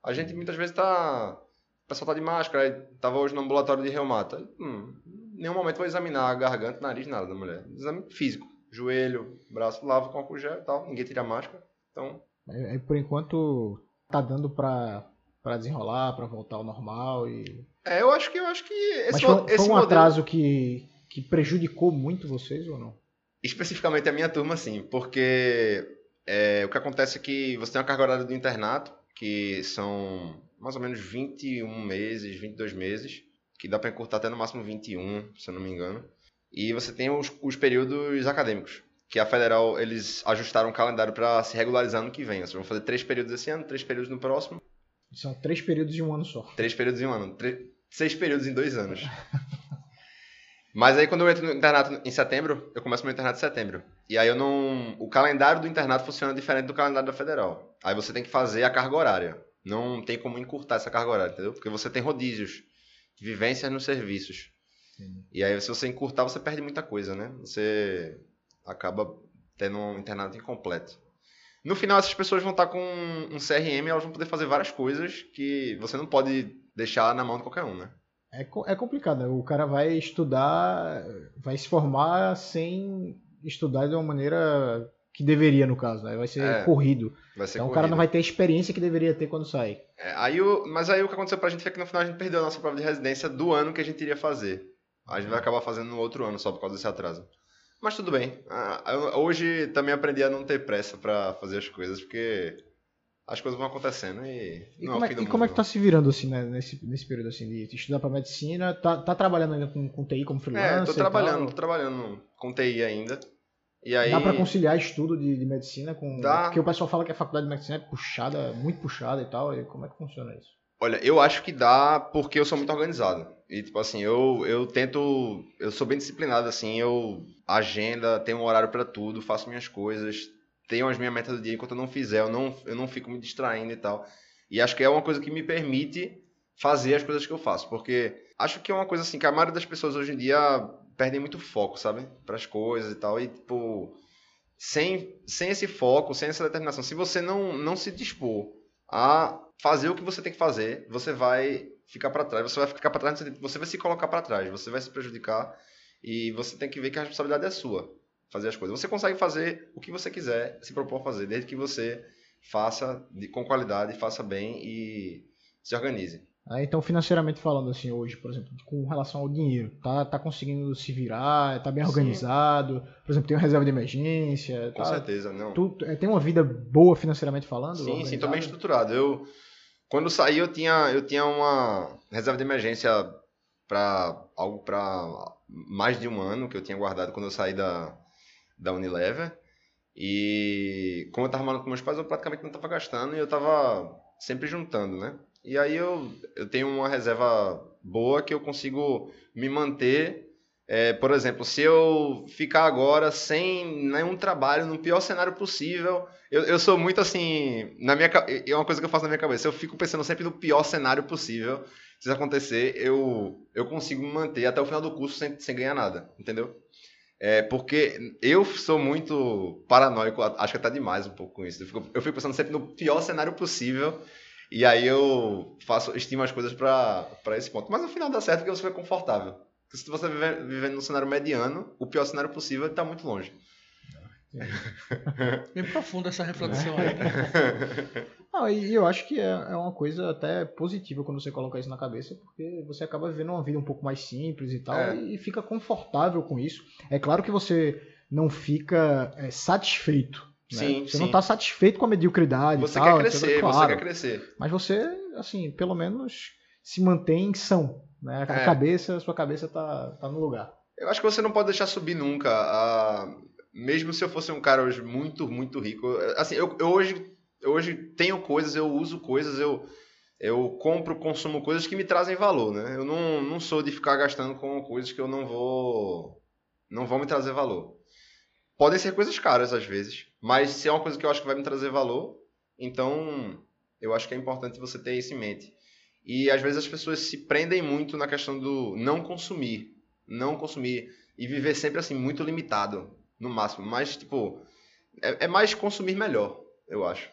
A gente muitas vezes tá. O pessoal tá de máscara, tava hoje no ambulatório de reumata. Hum, nenhum momento vou examinar a garganta, nariz, nada da mulher. Exame físico. Joelho, braço, lava com álcool gel e tal. Ninguém tira a máscara. Então. É, por enquanto tá dando pra, pra desenrolar, pra voltar ao normal e. É, eu acho que eu acho que esse, Mas foi, esse foi um modelo... atraso que que prejudicou muito vocês ou não? Especificamente a minha turma, sim, porque é, o que acontece é que você tem uma carga horária do internato, que são mais ou menos 21 meses, 22 meses, que dá para encurtar até no máximo 21, se eu não me engano. E você tem os, os períodos acadêmicos, que a federal eles ajustaram o calendário para se regularizar no que vem. Vocês vão fazer três períodos esse ano, três períodos no próximo. São três períodos em um ano só. Três períodos em um ano. Seis períodos em dois anos. (laughs) Mas aí quando eu entro no internato em setembro, eu começo meu internato em setembro. E aí eu não. O calendário do internato funciona diferente do calendário da federal. Aí você tem que fazer a carga horária. Não tem como encurtar essa carga horária, entendeu? Porque você tem rodízios, vivências nos serviços. Sim. E aí se você encurtar, você perde muita coisa, né? Você acaba tendo um internato incompleto. No final, essas pessoas vão estar com um CRM e elas vão poder fazer várias coisas que você não pode deixar na mão de qualquer um, né? É, é complicado, né? O cara vai estudar, vai se formar sem estudar de uma maneira que deveria, no caso, né? Vai ser é, corrido. Vai ser então corrido. o cara não vai ter a experiência que deveria ter quando sai. É, aí o, mas aí o que aconteceu pra gente foi que no final a gente perdeu a nossa prova de residência do ano que a gente iria fazer. A gente vai acabar fazendo no outro ano só por causa desse atraso. Mas tudo bem. Ah, hoje também aprendi a não ter pressa para fazer as coisas, porque as coisas vão acontecendo e. E, como, é, e como, é, que tá se virando assim, né, nesse, nesse período assim, de estudar para medicina? Tá, tá trabalhando ainda com, com TI como freelancer? É, tô trabalhando, tô trabalhando com TI ainda. E aí... Dá para conciliar estudo de, de, medicina com. Dá. Porque o pessoal fala que a faculdade de medicina é puxada, muito puxada e tal. E como é que funciona isso? Olha, eu acho que dá porque eu sou muito organizado. E, tipo assim, eu, eu tento. Eu sou bem disciplinado, assim. Eu agenda, tenho um horário para tudo, faço minhas coisas, tenho as minhas metas do dia, enquanto eu não fizer, eu não, eu não fico me distraindo e tal. E acho que é uma coisa que me permite fazer as coisas que eu faço, porque acho que é uma coisa assim que a maioria das pessoas hoje em dia perdem muito foco, sabe? Para as coisas e tal, e tipo, sem, sem esse foco, sem essa determinação, se você não, não se dispor a fazer o que você tem que fazer, você vai ficar para trás, você vai ficar para trás, você vai se colocar para trás, você vai se prejudicar e você tem que ver que a responsabilidade é sua fazer as coisas. Você consegue fazer o que você quiser, se propor a fazer, desde que você faça de, com qualidade, faça bem e se organize. Ah, então, financeiramente falando, assim, hoje, por exemplo, com relação ao dinheiro, tá, tá conseguindo se virar, tá bem Sim. organizado, por exemplo, tem uma reserva de emergência. Com tá, certeza, não. Tu é, tem uma vida boa financeiramente falando? Sim, organizado? sim, tô bem estruturado. Eu, quando saí, eu tinha, eu tinha uma reserva de emergência para algo para mais de um ano que eu tinha guardado quando eu saí da, da Unilever. E como eu tava morando com meus pais, eu praticamente não tava gastando e eu tava sempre juntando, né? E aí eu, eu tenho uma reserva boa que eu consigo me manter. É, por exemplo, se eu ficar agora sem nenhum trabalho, no pior cenário possível, eu, eu sou muito assim. Na minha, é uma coisa que eu faço na minha cabeça. Eu fico pensando sempre no pior cenário possível. Se isso acontecer, eu, eu consigo me manter até o final do curso sem, sem ganhar nada, entendeu? É, porque eu sou muito paranoico, acho que até demais um pouco com isso. Eu fico, eu fico, pensando sempre no pior cenário possível. E aí eu faço, estimo as coisas para esse ponto. Mas no final dá certo porque você fica confortável. Porque se você viver vivendo num cenário mediano, o pior cenário possível está muito longe. Bem profunda essa reflexão aí, né? (laughs) Ah, e eu acho que é, é uma coisa até positiva quando você coloca isso na cabeça, porque você acaba vivendo uma vida um pouco mais simples e tal, é. e fica confortável com isso. É claro que você não fica é, satisfeito. Né? Sim, você sim. não está satisfeito com a mediocridade. Você tal, quer crescer, claro, você quer crescer. Mas você, assim, pelo menos se mantém são. Né? A é. cabeça, a sua cabeça tá, tá no lugar. Eu acho que você não pode deixar subir nunca. Ah, mesmo se eu fosse um cara hoje muito, muito rico. Assim, eu, eu hoje, eu hoje tenho coisas, eu uso coisas, eu, eu compro, consumo coisas que me trazem valor, né? Eu não, não sou de ficar gastando com coisas que eu não vou. não vão me trazer valor. Podem ser coisas caras às vezes, mas se é uma coisa que eu acho que vai me trazer valor, então eu acho que é importante você ter isso em mente. E às vezes as pessoas se prendem muito na questão do não consumir, não consumir e viver sempre assim muito limitado no máximo. Mas, tipo, é, é mais consumir melhor, eu acho.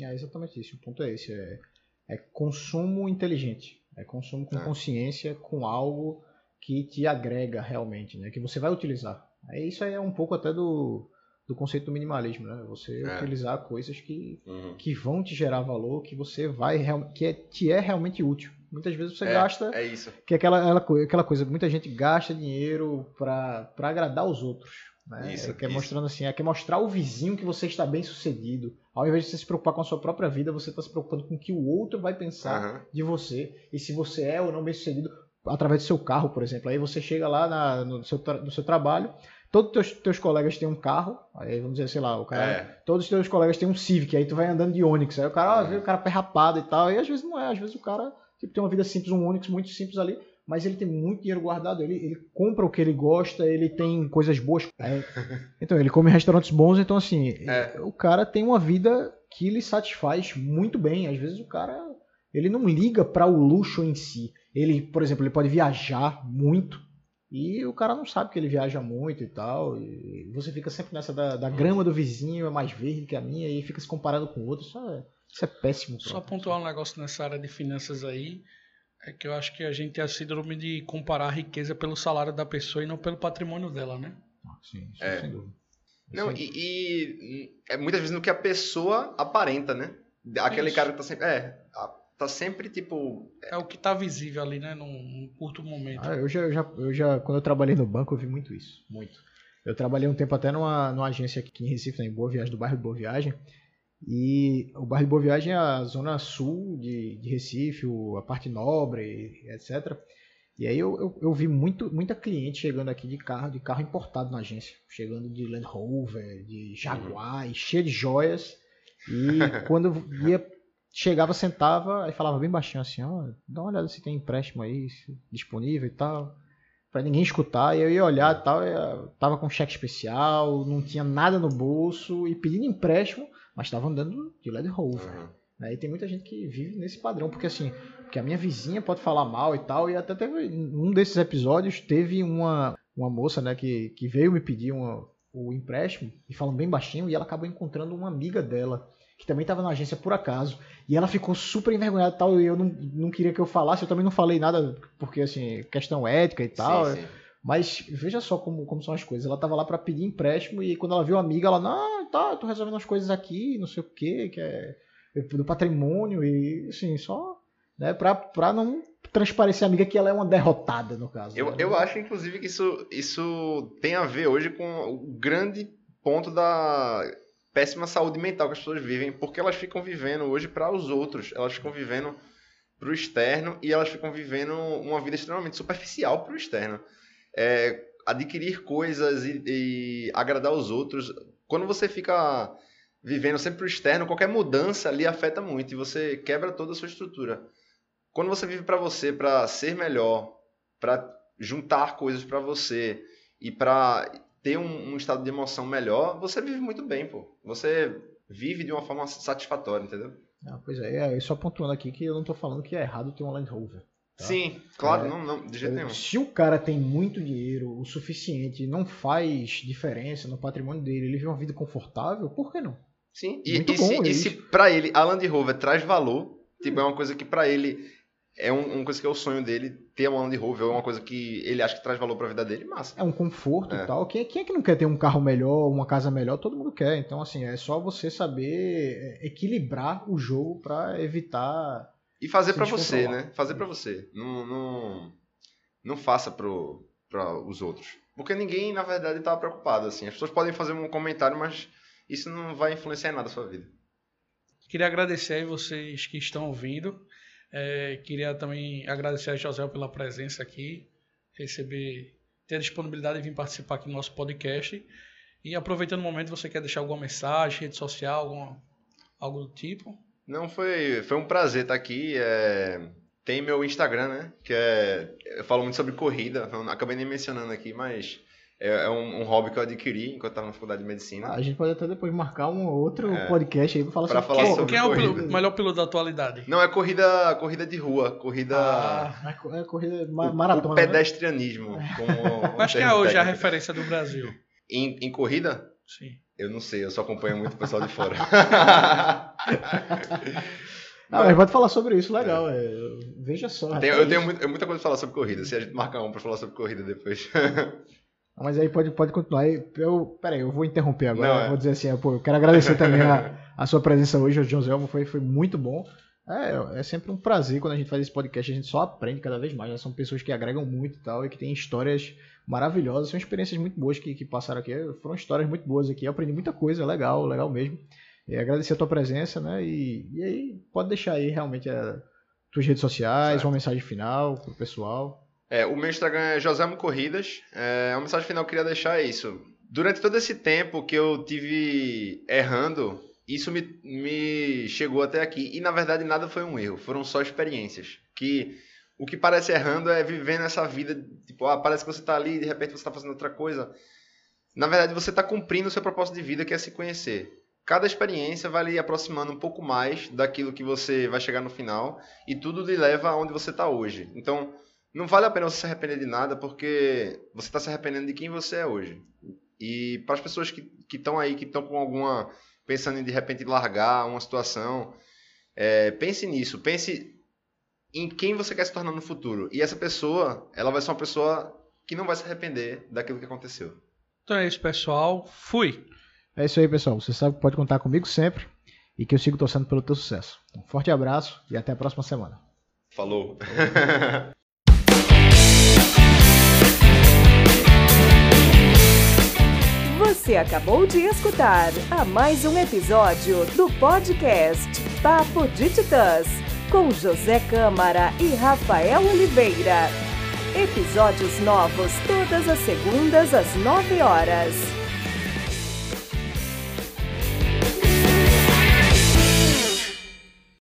É exatamente isso. O ponto é esse. É, é consumo inteligente. É consumo com é. consciência, com algo que te agrega realmente, né? Que você vai utilizar. É, isso aí é um pouco até do, do conceito do minimalismo, né? Você é. utilizar coisas que, uhum. que vão te gerar valor, que você vai que é, te é realmente útil. Muitas vezes você é, gasta. É isso. Que é aquela, aquela coisa, muita gente gasta dinheiro para agradar os outros. Né? Isso, é, que é mostrando assim, é que é mostrar o vizinho que você está bem sucedido. Ao invés de você se preocupar com a sua própria vida, você está se preocupando com o que o outro vai pensar uhum. de você. E se você é ou não bem sucedido através do seu carro, por exemplo. Aí você chega lá na, no, seu, no seu trabalho, todos os teus, teus colegas têm um carro, aí vamos dizer, sei lá, o cara, é. todos os teus colegas têm um Civic, aí tu vai andando de Onix, aí o cara, uhum. vê o cara perrapado e tal, e às vezes não é, às vezes o cara tipo, tem uma vida simples, um Onix muito simples ali, mas ele tem muito dinheiro guardado. Ele, ele compra o que ele gosta, ele tem coisas boas. É, (laughs) então, ele come em restaurantes bons, então assim, é. o cara tem uma vida que lhe satisfaz muito bem. Às vezes o cara ele não liga para o luxo em si. Ele, por exemplo, ele pode viajar muito e o cara não sabe que ele viaja muito e tal. E você fica sempre nessa da, da grama do vizinho é mais verde que a minha e fica se comparando com o outro. Isso é, isso é péssimo. Só pontuar um negócio nessa área de finanças aí. É que eu acho que a gente tem a síndrome de comparar a riqueza pelo salário da pessoa e não pelo patrimônio dela, né? Ah, sim, sim é. sem dúvida. Não, e, e, é muitas vezes no que a pessoa aparenta, né? Aquele Isso. cara que tá sempre. É, tá sempre tipo. É o que tá visível ali, né? Num, num curto momento. Ah, eu, já, eu, já, eu já. Quando eu trabalhei no banco, eu vi muito isso. Muito. Eu trabalhei um tempo até numa, numa agência aqui em Recife, né, em Boa Viagem, do bairro de Boa Viagem. E o bairro de Boa Viagem é a zona sul de, de Recife, a parte nobre, etc. E aí eu, eu, eu, vi muito, muita cliente chegando aqui de carro, de carro importado na agência. Chegando de Land Rover, de Jaguar, uhum. cheio de joias. E (laughs) quando ia, chegava, sentava, e falava bem baixinho assim, ó, dá uma olhada se tem empréstimo aí disponível e tal. Pra ninguém escutar, e eu ia olhar e tal, eu tava com cheque especial, não tinha nada no bolso, e pedindo empréstimo mas estava andando de Land Rover. Uhum. Né? E tem muita gente que vive nesse padrão, porque assim, porque a minha vizinha pode falar mal e tal, e até teve um desses episódios teve uma, uma moça, né, que, que veio me pedir uma, o empréstimo e falando bem baixinho, e ela acabou encontrando uma amiga dela que também estava na agência por acaso, e ela ficou super envergonhada e tal, e eu não, não queria que eu falasse, eu também não falei nada, porque assim, questão ética e tal. Sim, sim. Mas veja só como, como são as coisas. Ela tava lá para pedir empréstimo e quando ela viu a amiga, ela, não, tá, tô resolvendo as coisas aqui, não sei o que, que é do patrimônio e assim, só, né, pra, pra não transparecer a amiga que ela é uma derrotada, no caso. Eu, né? eu acho, inclusive, que isso, isso tem a ver hoje com o grande ponto da péssima saúde mental que as pessoas vivem, porque elas ficam vivendo hoje para os outros, elas ficam vivendo para o externo e elas ficam vivendo uma vida extremamente superficial para o externo é, adquirir coisas e, e, agradar os outros. Quando você fica vivendo sempre o externo, qualquer mudança ali afeta muito e você quebra toda a sua estrutura. Quando você vive para você, para ser melhor, para juntar coisas para você e para ter um, um, estado de emoção melhor, você vive muito bem, pô. Você vive de uma forma satisfatória, entendeu? Ah, pois é, é, só pontuando aqui que eu não estou falando que é errado ter um Land Rover. Tá? Sim, claro, é, não, não, de jeito nenhum. Se o cara tem muito dinheiro, o suficiente, não faz diferença no patrimônio dele, ele vive uma vida confortável, por que não? Sim, e, e, se, e se pra ele a Land Rover traz valor, tipo, hum. é uma coisa que para ele é um, uma coisa que é o sonho dele, ter uma Land Rover, é uma coisa que ele acha que traz valor para a vida dele, massa. É um conforto é. e tal. Quem, quem é que não quer ter um carro melhor, uma casa melhor? Todo mundo quer. Então, assim, é só você saber equilibrar o jogo para evitar e fazer para você, né? Fazer para você. Não, não, não faça para os outros. Porque ninguém, na verdade, estava preocupado. Assim. As pessoas podem fazer um comentário, mas isso não vai influenciar em nada a sua vida. Queria agradecer a vocês que estão ouvindo. É, queria também agradecer a José pela presença aqui. Receber ter a disponibilidade de vir participar aqui do nosso podcast. E aproveitando o momento, você quer deixar alguma mensagem, rede social, alguma, algo do tipo? Não, foi, foi um prazer estar aqui. É, tem meu Instagram, né? Que é. Eu falo muito sobre corrida, acabei nem mencionando aqui, mas é, é um, um, hobby que eu adquiri enquanto estava na faculdade de medicina. Ah, a gente pode até depois marcar um outro é, podcast aí para falar, pra sobre, falar quem, sobre quem corrida. é o melhor piloto da atualidade? Não, é corrida, corrida de rua, corrida. Ah, é corrida maratona. O pedestrianismo. Né? Como Acho que é (laughs) hoje a referência do Brasil. Em, em corrida? Sim. Eu não sei, eu só acompanho muito o pessoal de fora. (laughs) Não, mas pode falar sobre isso, legal. É. Veja só. Tem, eu tenho muito, muita coisa pra falar sobre corrida. Se a gente marcar um pra falar sobre corrida depois. (laughs) Mas aí pode, pode continuar. Eu, peraí, eu vou interromper agora. Não, é. Vou dizer assim, pô, eu quero agradecer (laughs) também a, a sua presença hoje, o João Zelmo, foi, foi muito bom. É, é sempre um prazer quando a gente faz esse podcast, a gente só aprende cada vez mais. Né? São pessoas que agregam muito e tal, e que têm histórias maravilhosas, são experiências muito boas que, que passaram aqui. Foram histórias muito boas aqui, eu aprendi muita coisa, legal, legal mesmo. E agradecer a tua presença, né? E, e aí, pode deixar aí realmente as tuas redes sociais, Certo. uma mensagem final pro pessoal. É, o meu Instagram é José Corridas. É, a mensagem final que eu queria deixar é isso. Durante todo esse tempo que eu tive errando, isso me, me chegou até aqui. E na verdade nada foi um erro, foram só experiências. Que o que parece errando é vivendo essa vida, tipo, ah, parece que você tá ali e de repente você tá fazendo outra coisa. Na verdade você tá cumprindo o seu propósito de vida, que é se conhecer. Cada experiência vai lhe aproximando um pouco mais daquilo que você vai chegar no final e tudo lhe leva aonde você está hoje. Então, não vale a pena você se arrepender de nada porque você está se arrependendo de quem você é hoje. E para as pessoas que estão aí, que estão com alguma. pensando em de repente largar uma situação, é, pense nisso. Pense em quem você quer se tornar no futuro. E essa pessoa, ela vai ser uma pessoa que não vai se arrepender daquilo que aconteceu. Então é isso, pessoal. Fui. É isso aí, pessoal. Você sabe que pode contar comigo sempre e que eu sigo torcendo pelo teu sucesso. Um forte abraço e até a próxima semana. Falou. (laughs) Você acabou de escutar a mais um episódio do podcast Papo de Titãs, com José Câmara e Rafael Oliveira. Episódios novos todas as segundas às 9 horas.